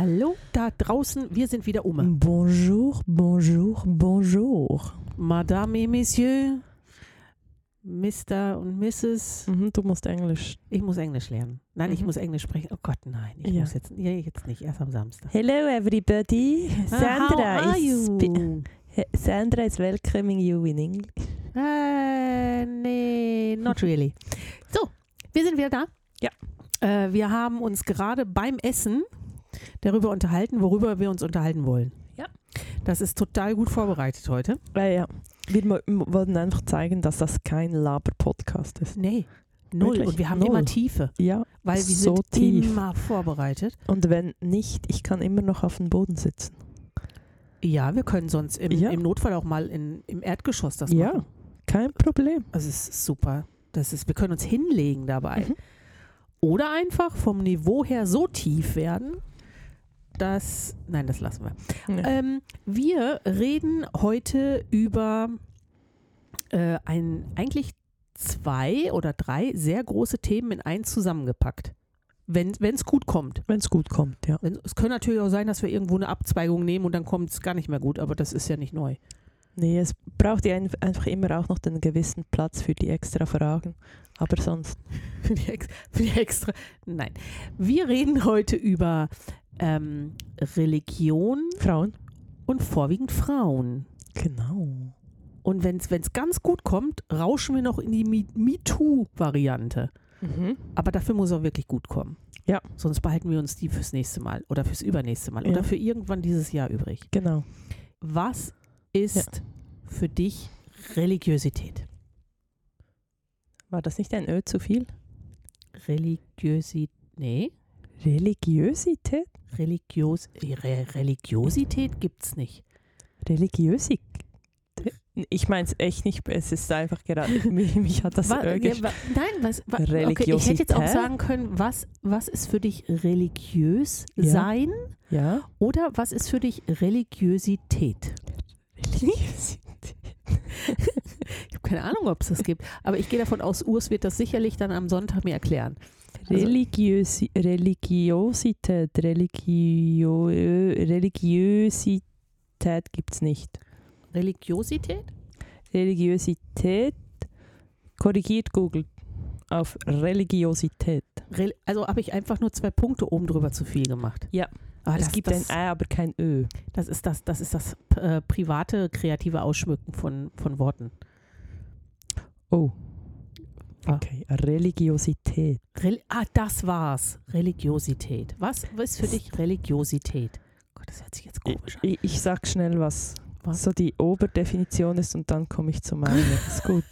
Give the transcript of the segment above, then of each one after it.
Hallo da draußen, wir sind wieder um. Bonjour, bonjour, bonjour. Madame et Messieurs, Mr. und Mrs. Mhm, du musst Englisch. Ich muss Englisch lernen. Nein, ich Mhm. muss Englisch sprechen. Oh Gott, nein. Ich Ja. muss jetzt, nee, jetzt nicht, erst am Samstag. Hello everybody. Sandra Ah, How are you? Sandra is welcoming you in English. Äh, nee, not really. So, wir sind wieder da. Ja. Äh, wir haben uns gerade beim Essen darüber unterhalten, worüber wir uns unterhalten wollen. Ja. Das ist total gut vorbereitet heute. Äh, ja. Wir wollten einfach zeigen, dass das kein Laber-Podcast ist. Nee, null. Wirklich, Und wir haben null. immer Tiefe, Ja. weil wir So sind tief. immer vorbereitet. Und wenn nicht, ich kann immer noch auf dem Boden sitzen. Ja, wir können sonst im, Ja. im Notfall auch mal in, im Erdgeschoss das ja, machen. kein Problem. Also es ist super. Das ist, wir können uns hinlegen dabei. Mhm. Oder einfach vom Niveau her so tief werden, dass. Nein, das lassen wir. Ja. Ähm, wir reden heute über äh, ein, eigentlich zwei oder drei sehr große Themen in eins zusammengepackt. Wenn es gut kommt. Wenn es gut kommt, ja. Wenn, es könnte natürlich auch sein, dass wir irgendwo eine Abzweigung nehmen und dann kommt es gar nicht mehr gut, aber das ist ja nicht neu. Nee, es braucht ja ein- einfach immer auch noch den gewissen Platz für die extra Fragen. Aber sonst. Für die, für die extra. Nein. Wir reden heute über ähm, Religion Frauen? und vorwiegend Frauen. Genau. Und wenn es ganz gut kommt, rauschen wir noch in die Me- MeToo-Variante. Mhm. Aber dafür muss er wirklich gut kommen. Ja. Sonst behalten wir uns die fürs nächste Mal oder fürs übernächste Mal Ja. oder für irgendwann dieses Jahr übrig. Genau. Was ist für dich Religiosität? War das nicht ein Ö zu viel? Religiosität? Nee. Religiosität? Religios, Re Religiosität gibt es nicht. Religiosität? Ich meine es echt nicht, es ist einfach gerade, mich, mich hat das Wa- Ö ja, wa- nein, was, wa- okay, ich hätte jetzt auch sagen können, was, was ist für dich religiös Ja. sein Ja? oder was ist für dich Religiosität? Religiosität. Ich habe keine Ahnung, ob es das gibt, aber ich gehe davon aus, Urs wird das sicherlich dann am Sonntag mir erklären. Also- Religiosi Religiosität, Religio Religiosität gibt es nicht. Religiosität? Religiosität, korrigiert Google auf Religiosität. Rel also habe ich einfach nur zwei Punkte oben drüber zu viel gemacht. Ja. Ah, es das, gibt das, ein Ä, aber kein Ö. das ist das, das ist das äh, private, kreative Ausschmücken von, von Worten. Oh. Ah. Okay, Religiosität. Rel ah, das war's. Religiosität. Was, ist für dich Religiosität? Gott, das hört sich jetzt komisch an. Ich, ich sag schnell, was, Was? so die Oberdefinition ist und dann komme ich zu meiner. ist gut.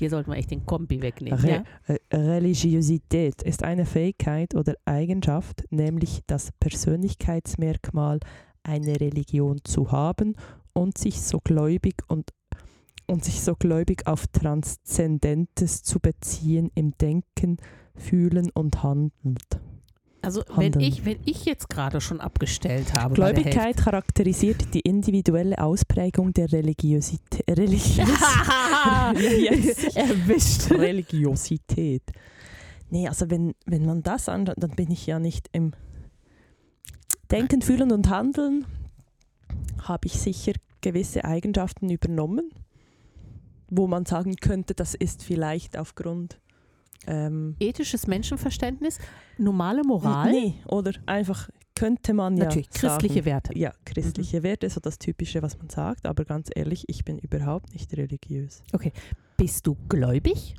Dir sollten wir echt den Kompi wegnehmen. Re Ja? äh, Religiosität ist eine Fähigkeit oder Eigenschaft, nämlich das Persönlichkeitsmerkmal, eine Religion zu haben und sich so gläubig und und sich so gläubig auf Transzendentes zu beziehen im Denken, Fühlen und Handeln. Also wenn ich, wenn ich jetzt gerade schon abgestellt habe, Gläubigkeit charakterisiert die individuelle Ausprägung der Religiosität. Religios. Erwischt. Religiosität. Nee, also wenn, wenn man das anschaut, dann bin ich ja nicht im Denken, Fühlen und Handeln, habe ich sicher gewisse Eigenschaften übernommen, wo man sagen könnte, das ist vielleicht aufgrund ähm, Ethisches Menschenverständnis, normale Moral, Nee, oder einfach könnte man ja natürlich christliche Werte. Ja, christliche Werte, so das Typische, was man sagt, aber ganz ehrlich, ich bin überhaupt nicht religiös. Bist du gläubig?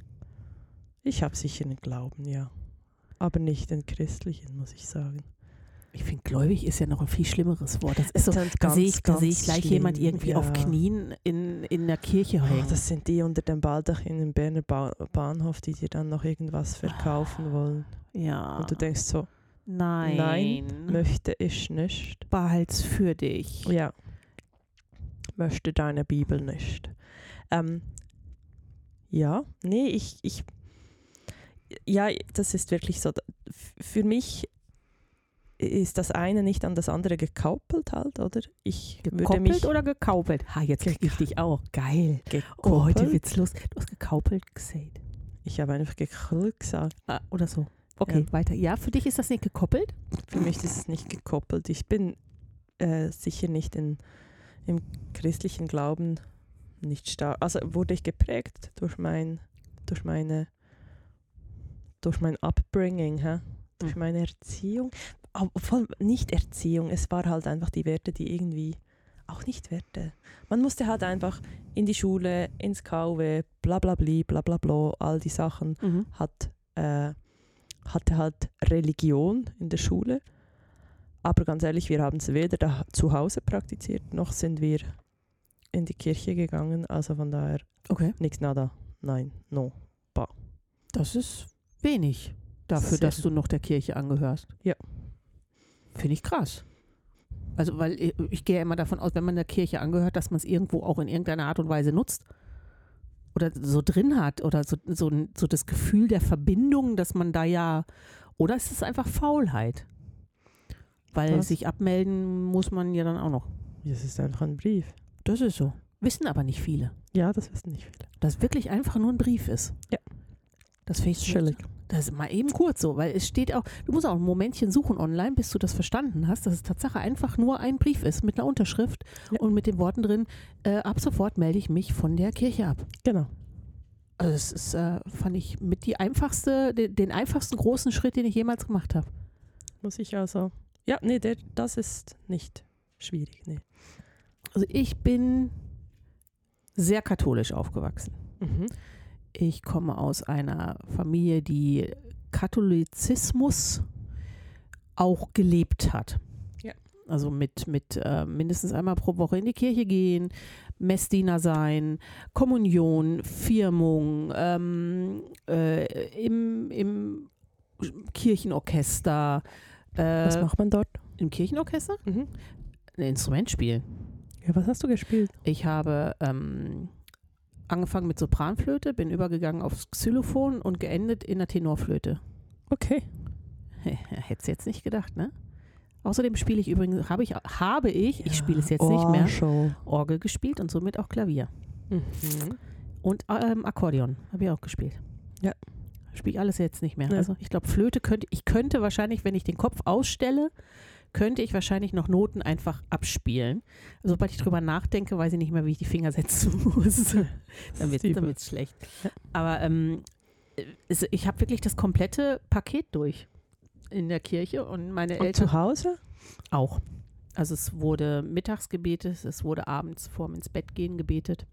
Ich habe sicher einen Glauben, ja. Aber nicht den christlichen, muss ich sagen. Ich finde, gläubig ist ja noch ein viel schlimmeres Wort. Das ist so, sind da sehe ich, da ganz sehe ich gleich schlimm, jemand irgendwie auf ja. Knien in, in der Kirche Oh, hängen. das sind die unter dem Baldachin im Berner ba Bahnhof, die dir dann noch irgendwas verkaufen wollen. ja. Und du denkst so, nein. Nein, möchte ich nicht. Behalt's für dich. Ja. Möchte deine Bibel nicht. Ähm, ja, nee, ich, ich, ja, das ist wirklich so. Für mich ist das eine nicht an das andere gekoppelt halt, oder? Ich Gekoppelt oder gekaupelt? Ha, jetzt krieg ich dich auch. Geil. Oh, gekoppelt. heute wird's los. Du hast gekaupelt gesagt. ich habe einfach gekoppelt gesagt. Ah, oder so. Okay, weiter. Ja, für dich ist das nicht gekoppelt? Für mich ist es nicht gekoppelt. Ich bin äh, sicher nicht in, im christlichen Glauben nicht stark. Also wurde ich geprägt durch mein, durch meine, durch mein Upbringing, hä? durch Mhm. meine Erziehung. Obwohl nicht Erziehung, es war halt einfach die Werte, die irgendwie auch nicht Werte. Man musste halt einfach in die Schule, ins KW, bla bla bli, bla bla bla, all die Sachen Mhm. hat, äh, hatte halt Religion in der Schule. Aber ganz ehrlich, wir haben es weder da zu Hause praktiziert, noch sind wir in die Kirche gegangen. Also von daher Okay. nichts nada. Nein, no. Das ist wenig dafür, Sehr. dass du noch der Kirche angehörst. Ja. Finde ich krass. Also, weil ich, ich gehe ja immer davon aus, wenn man der Kirche angehört, dass man es irgendwo auch in irgendeiner Art und Weise nutzt. Oder so drin hat. Oder so, so, so das Gefühl der Verbindung, dass man da ja. Oder ist es einfach Faulheit? Weil Was? sich abmelden muss man ja dann auch noch. Das ist einfach ein Brief. Das ist so. Wissen aber nicht viele. Ja, das wissen nicht viele. Dass es wirklich einfach nur ein Brief ist. Ja. Das finde ich Chillig. Das ist mal eben kurz so, weil es steht auch, du musst auch ein Momentchen suchen online, bis du das verstanden hast, dass es Tatsache einfach nur ein Brief ist mit einer Unterschrift Ja. und mit den Worten drin, äh, ab sofort melde ich mich von der Kirche ab. Genau. Also das ist, äh, fand ich mit die einfachste, den, den einfachsten großen Schritt, den ich jemals gemacht habe. Muss ich also. Ja, nee, der, das ist nicht schwierig. Nee. Also ich bin sehr katholisch aufgewachsen. Mhm. Ich komme aus einer Familie, die Katholizismus auch gelebt hat. Ja. Also mit, mit äh, mindestens einmal pro Woche in die Kirche gehen, Messdiener sein, Kommunion, Firmung, ähm, äh, im, im Kirchenorchester. Was Äh, macht man dort? Im Kirchenorchester? Mhm. Ein Instrument spielen. Ja, was hast du gespielt? Ich habe ähm, angefangen mit Sopranflöte, bin übergegangen aufs Xylophon und geendet in der Tenorflöte. Okay. Hättest du jetzt nicht gedacht, ne? Außerdem spiele ich übrigens, habe ich, habe ich, ich spiele es jetzt nicht oh, mehr, Show. Orgel gespielt und somit auch Klavier. Mhm. Und ähm, Akkordeon habe ich auch gespielt. Ja. Spiele ich alles jetzt nicht mehr. Ja. Also ich glaube, Flöte könnte, ich könnte wahrscheinlich, wenn ich den Kopf ausstelle, könnte ich wahrscheinlich noch Noten einfach abspielen. Also, sobald ich drüber nachdenke, weiß ich nicht mehr, wie ich die Finger setzen muss. dann wird es schlecht. Aber ähm, ich habe wirklich das komplette Paket durch in der Kirche und meine Und Eltern zu Hause? auch. Also es wurde mittags gebetet, es wurde abends vorm ins Bett gehen gebetet.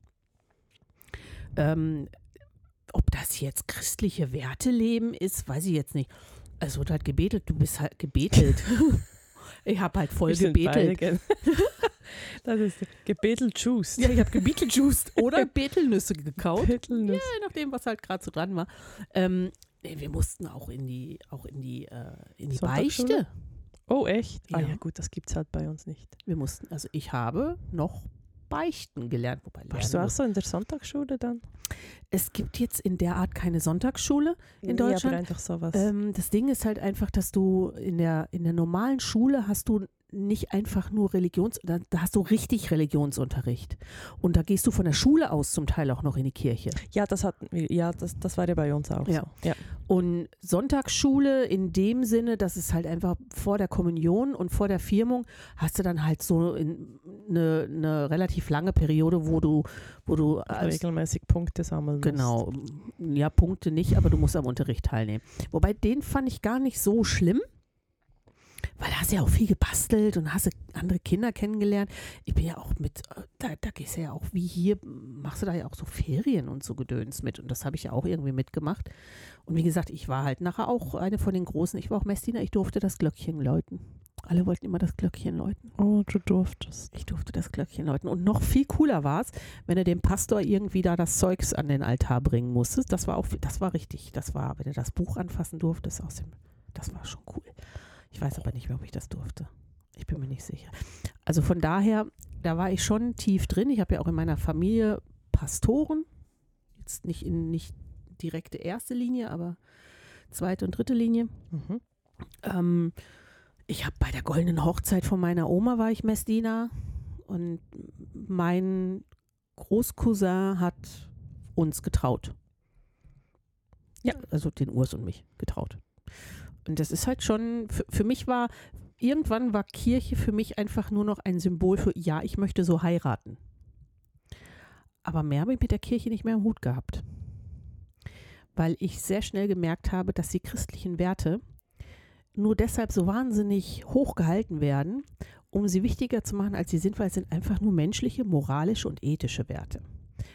Ähm, ob das jetzt christliche Werte leben ist, weiß ich jetzt nicht. Es wurde halt gebetet, du bist halt gebetelt. ich habe halt voll gebetelt. ge- das ist gebetelt Juice. Ja, ich habe gebeteljuiced oder Betelnüsse gekaut. Betelnuss. je nachdem, was halt gerade so dran war. Ähm, nee, wir mussten auch in die, auch in die, äh, in die? Beichte. Oh, echt? Ah Ja. ja, gut, das gibt es halt bei uns nicht. Wir mussten, also ich habe noch Beichten gelernt, wobei Warst du auch so in der Sonntagsschule dann? Es gibt jetzt in der Art keine Sonntagsschule. In Deutschland? aber einfach sowas. Ähm, das Ding ist halt einfach, dass du in der, in der normalen Schule hast du nicht einfach nur Religions, da, da hast du richtig Religionsunterricht. Und da gehst du von der Schule aus zum Teil auch noch in die Kirche. ja, das hatten wir, ja, das, das war ja bei uns auch Ja. so. Ja. Und Sonntagsschule in dem Sinne, dass es halt einfach vor der Kommunion und vor der Firmung hast du dann halt so in- eine, eine relativ lange Periode, wo du, wo du Regelmäßig Punkte sammeln musst. Genau, ja, Punkte nicht, aber du musst am Unterricht teilnehmen. Wobei den fand ich gar nicht so schlimm, weil da hast du ja auch viel gebastelt und hast andere Kinder kennengelernt. Ich bin ja auch mit, äh, da, da gehst du ja auch wie hier, machst du da ja auch so Ferien und so Gedöns mit und das habe ich ja auch irgendwie mitgemacht. Und wie gesagt, ich war halt nachher auch eine von den Großen, ich war auch Messdiener, ich durfte das Glöckchen läuten. Alle wollten immer das Glöckchen läuten. Oh, du durftest. Ich durfte das Glöckchen läuten. Und noch viel cooler war es, wenn du dem Pastor irgendwie da das Zeugs an den Altar bringen musstest. Das war auch, das war richtig. Das war, wenn du das Buch anfassen durftest aus dem, das war schon cool. Ich weiß aber nicht mehr, ob ich das durfte. Ich bin mir nicht sicher. Also von daher, da war ich schon tief drin. Ich habe ja auch in meiner Familie Pastoren. Jetzt nicht in nicht direkte erste Linie, aber zweite und dritte Linie. Mhm. Ähm, ich habe bei der goldenen Hochzeit von meiner Oma war ich Messdiener und mein Großcousin hat uns getraut. Ja. Also den Urs und mich getraut. Und das ist halt schon, für, für mich war, irgendwann war Kirche für mich einfach nur noch ein Symbol für, ja, ich möchte so heiraten. Aber mehr habe ich mit der Kirche nicht mehr im Hut gehabt. Weil ich sehr schnell gemerkt habe, dass die christlichen Werte nur deshalb so wahnsinnig hoch gehalten werden, um sie wichtiger zu machen, als sie sind, weil es sind einfach nur menschliche, moralische und ethische Werte.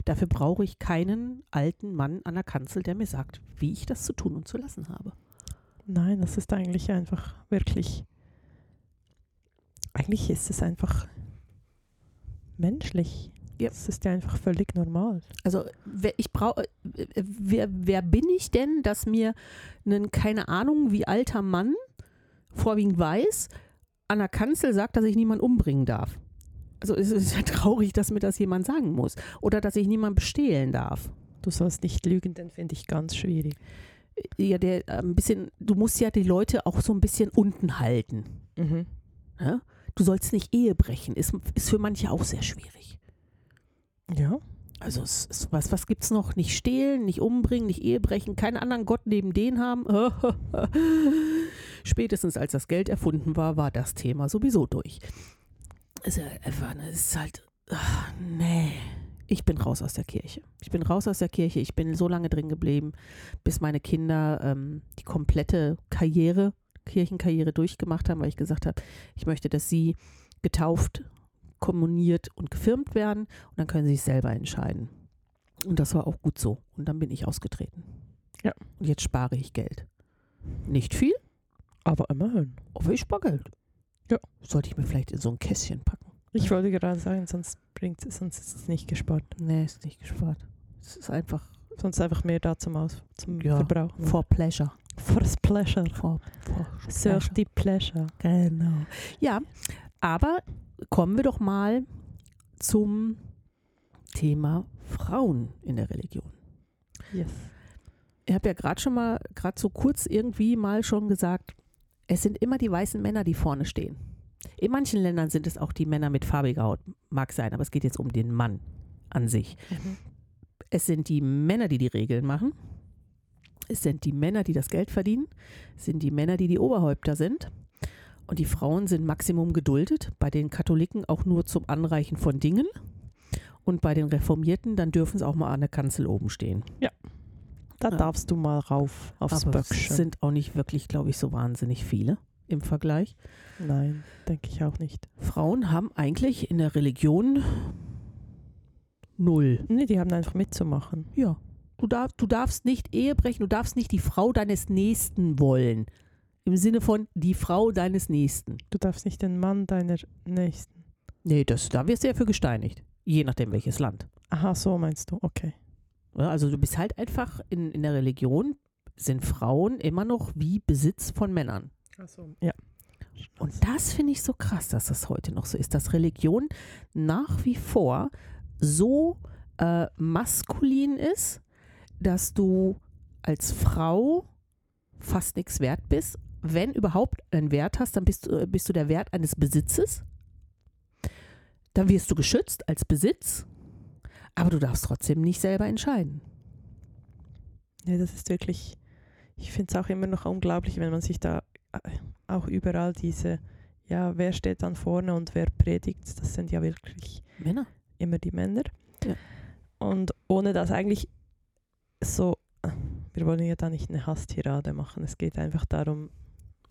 Dafür brauche ich keinen alten Mann an der Kanzel, der mir sagt, wie ich das zu tun und zu lassen habe. Nein, das ist eigentlich einfach wirklich. Eigentlich ist es einfach menschlich. Ja. Das ist ja einfach völlig normal. Also wer, ich brauche, äh, wer, wer bin ich denn, dass mir ein, keine Ahnung, wie alter Mann, vorwiegend weiß, an der Kanzel sagt, dass ich niemanden umbringen darf? Also es ist ja traurig, dass mir das jemand sagen muss. Oder dass ich niemanden bestehlen darf. Du sollst nicht lügen, den finde ich ganz schwierig. Ja, der ein bisschen, du musst ja die Leute auch so ein bisschen unten halten. Mhm. Ja? Du sollst nicht Ehe brechen, ist, ist für manche auch sehr schwierig. Ja. Also es ist, was, was gibt es noch? Nicht stehlen, nicht umbringen, nicht Ehe brechen, keinen anderen Gott neben den haben. Spätestens als das Geld erfunden war, war das Thema sowieso durch. Es ne, es ist halt, ach, nee. Ich bin raus aus der Kirche. Ich bin raus aus der Kirche. Ich bin so lange drin geblieben, bis meine Kinder ähm, die komplette Karriere, Kirchenkarriere durchgemacht haben, weil ich gesagt habe, ich möchte, dass sie getauft, kommuniert und gefirmt werden und dann können sie sich selber entscheiden. Und das war auch gut so. Und dann bin ich ausgetreten. Ja. Und jetzt spare ich Geld. Nicht viel, Aber immerhin. aber ich spare Geld. Ja. Sollte ich mir vielleicht in so ein Kästchen packen. Ich wollte gerade sagen, sonst bringt sonst ist es nicht gespart. Nee, ist nicht gespart. Es ist einfach Sonst einfach mehr da zum Aus zum Ja, Verbrauchen. for pleasure. For pleasure. For, for Search the pleasure. Genau. Ja, aber kommen wir doch mal zum Thema Frauen in der Religion. Yes. Ich habe ja gerade schon mal, gerade so kurz irgendwie mal schon gesagt, es sind immer die weißen Männer, die vorne stehen. In manchen Ländern sind es auch die Männer mit farbiger Haut, mag sein, aber es geht jetzt um den Mann an sich. Mhm. Es sind die Männer, die die Regeln machen. Es sind die Männer, die das Geld verdienen. Es sind die Männer, die die Oberhäupter sind. Und die Frauen sind Maximum geduldet. Bei den Katholiken auch nur zum Anreichen von Dingen. Und bei den Reformierten, dann dürfen sie auch mal an der Kanzel oben stehen. Da Ja. darfst du mal rauf aufs Aber es Böckchen. sind auch nicht wirklich, glaube ich, so wahnsinnig viele im Vergleich. Nein, denke ich auch nicht. Frauen haben eigentlich in der Religion null. Nee, die haben einfach mitzumachen. Ja. Du, darf, du darfst nicht Ehe brechen, du darfst nicht die Frau deines Nächsten wollen. Im Sinne von die Frau deines Nächsten. Du darfst nicht den Mann deiner Nächsten. Nee, das, da wirst du ja für gesteinigt. Je nachdem welches Land. Aha, so meinst du. Okay. Also du bist halt einfach in, in der Religion, sind Frauen immer noch wie Besitz von Männern. Also, ja. Und das finde ich so krass, dass das heute noch so ist, dass Religion nach wie vor so äh, maskulin ist, dass du als Frau fast nichts wert bist. Wenn überhaupt einen Wert hast, dann bist, du- bist du der Wert eines Besitzes. Dann wirst du geschützt als Besitz, aber du darfst trotzdem nicht selber entscheiden. Ja, das ist wirklich, ich finde es auch immer noch unglaublich, wenn man sich da äh, auch überall diese, ja, wer steht dann vorne und wer predigt, das sind ja wirklich Männer. immer die Männer. Ja. Und ohne das eigentlich so, wir wollen ja da nicht eine Hasstirade machen, es geht einfach darum,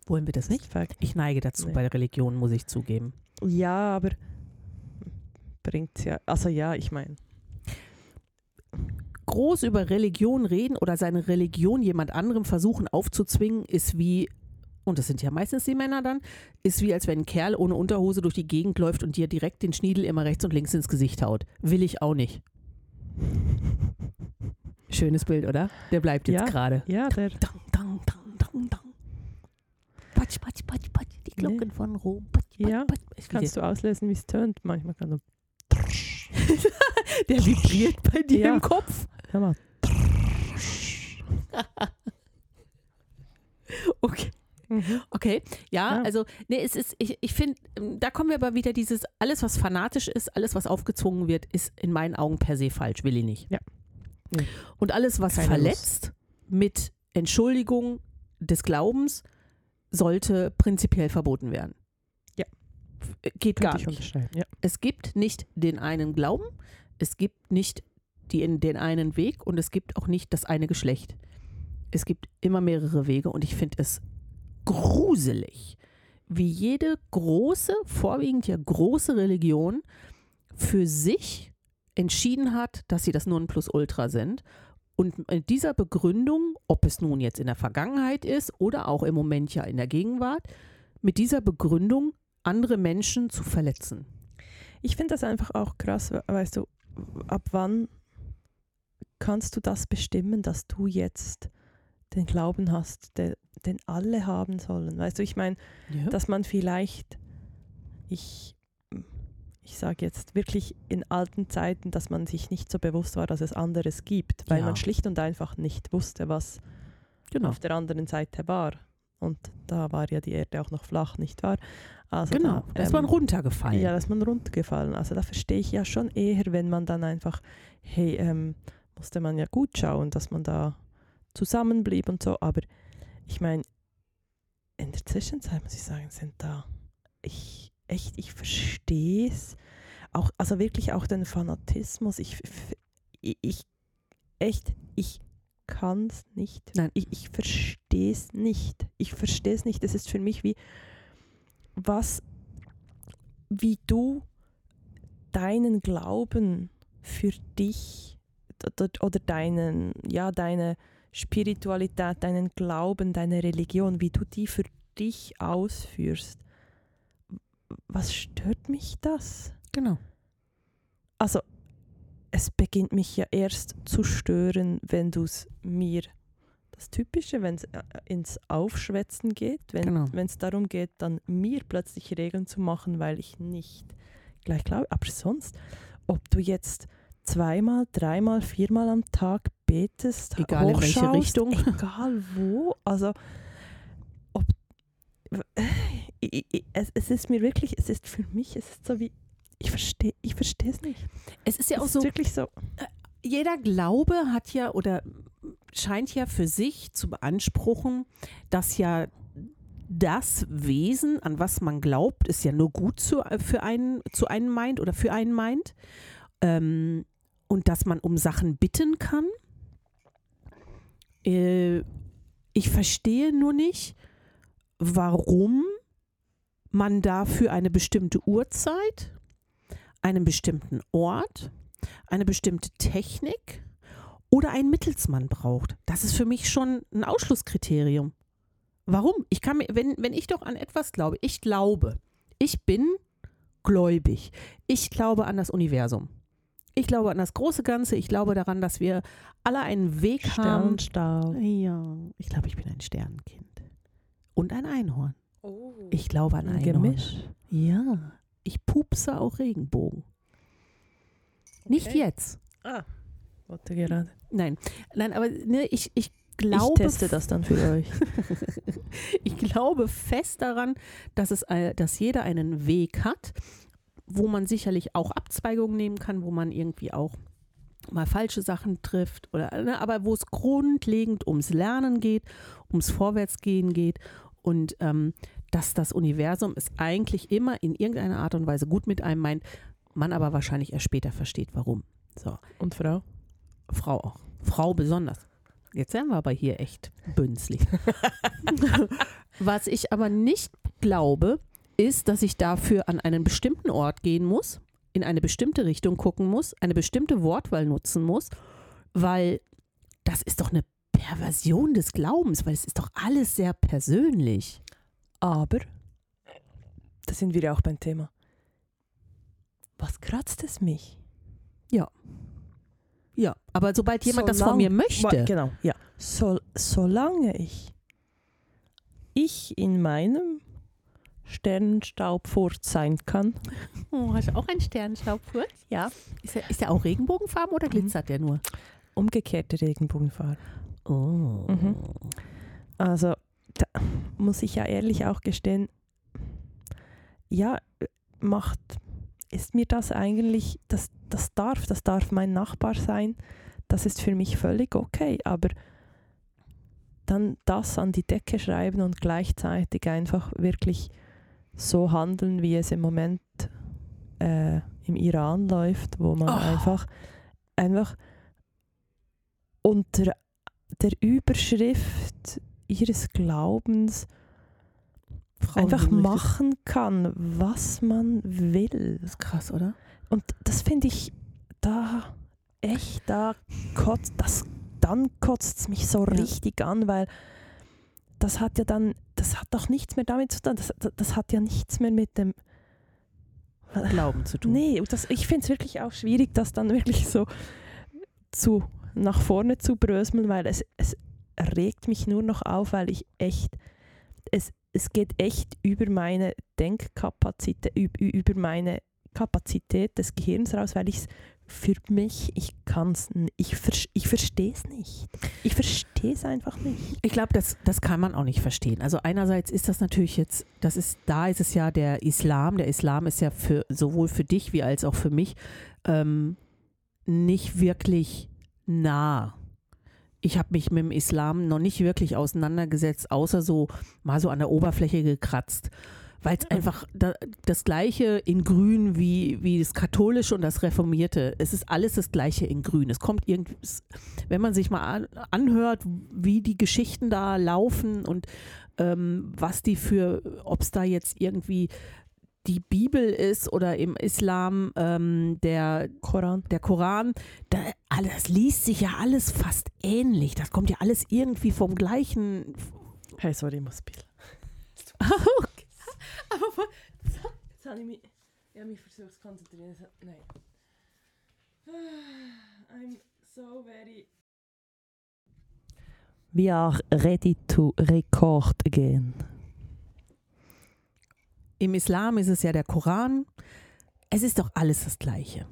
Wollen wir das nicht? Fact. Ich neige dazu Nee. bei Religion, muss ich zugeben. Ja, aber bringt ja, also ja, ich meine, groß über Religion reden oder seine Religion jemand anderem versuchen aufzuzwingen, ist wie, und das sind ja meistens die Männer dann, ist wie als wenn ein Kerl ohne Unterhose durch die Gegend läuft und dir direkt den Schniedel immer rechts und links ins Gesicht haut. Will ich auch nicht. Schönes Bild, oder? Der bleibt jetzt Ja. gerade. ja, der, Dang, dang, dang, dang, dang. Patsch, patsch, patsch, patsch. Die Glocken Nee. von Rom. Patsch, patsch, Ja, patsch. Ich kannst du auslesen, wie es tönt. Manchmal kann du, Der vibriert bei dir Ja. im Kopf. hör mal, Okay. Mhm. Okay, ja, Ja. also, nee, es ist, ich, ich finde, da kommen wir aber wieder dieses, alles, was fanatisch ist, alles, was aufgezwungen wird, ist in meinen Augen per se falsch, will ich nicht. Ja. Und alles, was Keine verletzt mit Entschuldigung des Glaubens, sollte prinzipiell verboten werden. Ja. F- Geht gar Könnte ich nicht. Ja. Es gibt nicht den einen Glauben, es gibt nicht die, den einen Weg und es gibt auch nicht das eine Geschlecht. Es gibt immer mehrere Wege und ich finde es gruselig, wie jede große, vorwiegend ja große Religion für sich entschieden hat, dass sie das Nonplusultra sind. Und mit dieser Begründung, ob es nun jetzt in der Vergangenheit ist oder auch im Moment ja in der Gegenwart, mit dieser Begründung andere Menschen zu verletzen. Ich finde das einfach auch krass, we- weißt du, ab wann kannst du das bestimmen, dass du jetzt den Glauben hast, der, den alle haben sollen? Weißt du, ich meine, dass man vielleicht, ich, ich sage jetzt wirklich in alten Zeiten, dass man sich nicht so bewusst war, dass es anderes gibt, weil Ja. man schlicht und einfach nicht wusste, was genau. auf der anderen Seite war. Und da war ja die Erde auch noch flach, nicht wahr? Also Genau, da ist man ähm, runtergefallen. ja, da ist man runtergefallen. Also da verstehe ich ja schon eher, wenn man dann einfach, hey, ähm, musste man ja gut schauen, dass man da zusammenblieb und so. Aber ich meine, in der Zwischenzeit muss ich sagen, sind da, ich echt, ich verstehe es. Auch, also wirklich auch den Fanatismus. Ich, ich, echt, ich kann es nicht. Nein. Ich, ich verstehe es nicht. Ich verstehe es nicht. Es ist für mich wie, was, wie du deinen Glauben für dich oder deinen, ja, deine Spiritualität, deinen Glauben, deine Religion, wie du die für dich ausführst. Was stört mich das? Genau. Also, es beginnt mich ja erst zu stören, wenn du es mir, das Typische, wenn es äh, ins Aufschwätzen geht, wenn Genau. es darum geht, dann mir plötzlich Regeln zu machen, weil ich nicht gleich glaube. Aber sonst, ob du jetzt zweimal, dreimal, viermal am Tag betest, Egal in welche Richtung. egal wo, also ob ich, ich, es, es ist mir wirklich, es ist für mich, es ist so wie, ich verstehe ich verstehe es nicht. Es ist ja es auch ist so, wirklich so, jeder Glaube hat ja oder scheint ja für sich zu beanspruchen, dass ja das Wesen, an was man glaubt, ist ja nur gut zu, für einen, zu einem meint oder für einen meint. Ähm, und dass man um Sachen bitten kann. Äh, ich verstehe nur nicht, warum man dafür eine bestimmte Uhrzeit, einen bestimmten Ort, eine bestimmte Technik oder einen Mittelsmann braucht. Das ist für mich schon ein Ausschlusskriterium. Warum? Ich kann mir, wenn, wenn ich doch an etwas glaube, ich glaube, ich bin gläubig. Ich glaube an das Universum. Ich glaube an das große Ganze. Ich glaube daran, dass wir alle einen Weg haben. Ja, ich glaube, ich bin ein Sternenkind. Und ein Einhorn. Ich glaube an Ein Einhorn. Gemisch. Ja, ich pupse auch Regenbogen. Nicht Okay. jetzt. Ah, wollte gerade. Nein, nein, aber ne, ich, ich Ich glaube, teste das dann für euch. ich glaube fest daran, dass, es, äh, dass jeder einen Weg hat, wo man sicherlich auch Abzweigungen nehmen kann, wo man irgendwie auch mal falsche Sachen trifft, oder, ne, aber wo es grundlegend ums Lernen geht, ums Vorwärtsgehen geht und ähm, dass das Universum es eigentlich immer in irgendeiner Art und Weise gut mit einem meint, man aber wahrscheinlich erst später versteht, warum. So, Und Frau? Frau auch. Frau besonders. Jetzt werden wir aber hier echt bünzlig. Was ich aber nicht glaube, ist, dass ich dafür an einen bestimmten Ort gehen muss, in eine bestimmte Richtung gucken muss, eine bestimmte Wortwahl nutzen muss, weil das ist doch eine Perversion des Glaubens, weil es ist doch alles sehr persönlich. Aber, da sind wir ja auch beim Thema. Was kratzt es mich? Ja, aber sobald jemand das von Solange- mir möchte, Genau, ja. So, solange ich, ich in meinem Sternenstaubfurz sein kann, oh, hast du auch einen Sternenstaubfurz? Ja. Ist der, ist der auch Regenbogenfarben oder Mhm. glitzert der nur? umgekehrte Regenbogenfarbe. Oh. Mhm. Also da muss ich ja ehrlich auch gestehen, ja, macht, ist mir das eigentlich, das, das darf, das darf mein Nachbar sein, das ist für mich völlig okay, aber dann das an die Decke schreiben und gleichzeitig einfach wirklich so handeln, wie es im Moment äh, im Iran läuft, wo man Oh. einfach, einfach unter der Überschrift ihres Glaubens Frauen einfach machen kann, was man will. Das ist krass, oder? Und das finde ich da echt, da kotzt, das, dann kotzt es mich so Ja. richtig an, weil das hat ja dann, das hat doch nichts mehr damit zu tun, das, das, das hat ja nichts mehr mit dem, Glauben zu tun. nee, das, ich finde es wirklich auch schwierig, das dann wirklich so zu, nach vorne zu bröseln, weil es, es regt mich nur noch auf, weil ich echt, es, es geht echt über meine Denkkapazität, üb- über meine Kapazität des Gehirns raus, weil ich es für mich, ich kann es, ich, ich verstehe es nicht. Ich verstehe es einfach nicht. Ich glaube, das, das kann man auch nicht verstehen. Also einerseits ist das natürlich jetzt, das ist, da ist es ja der Islam. Der Islam ist ja für sowohl für dich wie als auch für mich ähm, nicht wirklich nah. Ich habe mich mit dem Islam noch nicht wirklich auseinandergesetzt, außer so mal so an der Oberfläche gekratzt. Weil es einfach da, das Gleiche in Grün wie, wie das Katholische und das Reformierte. Es ist alles das Gleiche in Grün. Es kommt irgendwie, es- wenn man sich mal an, anhört, wie die Geschichten da laufen und ähm, was die für, ob es da jetzt irgendwie die Bibel ist oder im Islam ähm, der, Koran. der Koran, da, das liest sich ja alles fast ähnlich. Das kommt ja alles irgendwie vom gleichen. Hey, sorry, ich muss bisschen. okay. Aber von- Jetzt habe ich mich, ich habe mich versucht zu konzentrieren. Nein. I'm so very... We are ready to record again. Im Islam ist es ja der Koran. Es ist doch alles das Gleiche.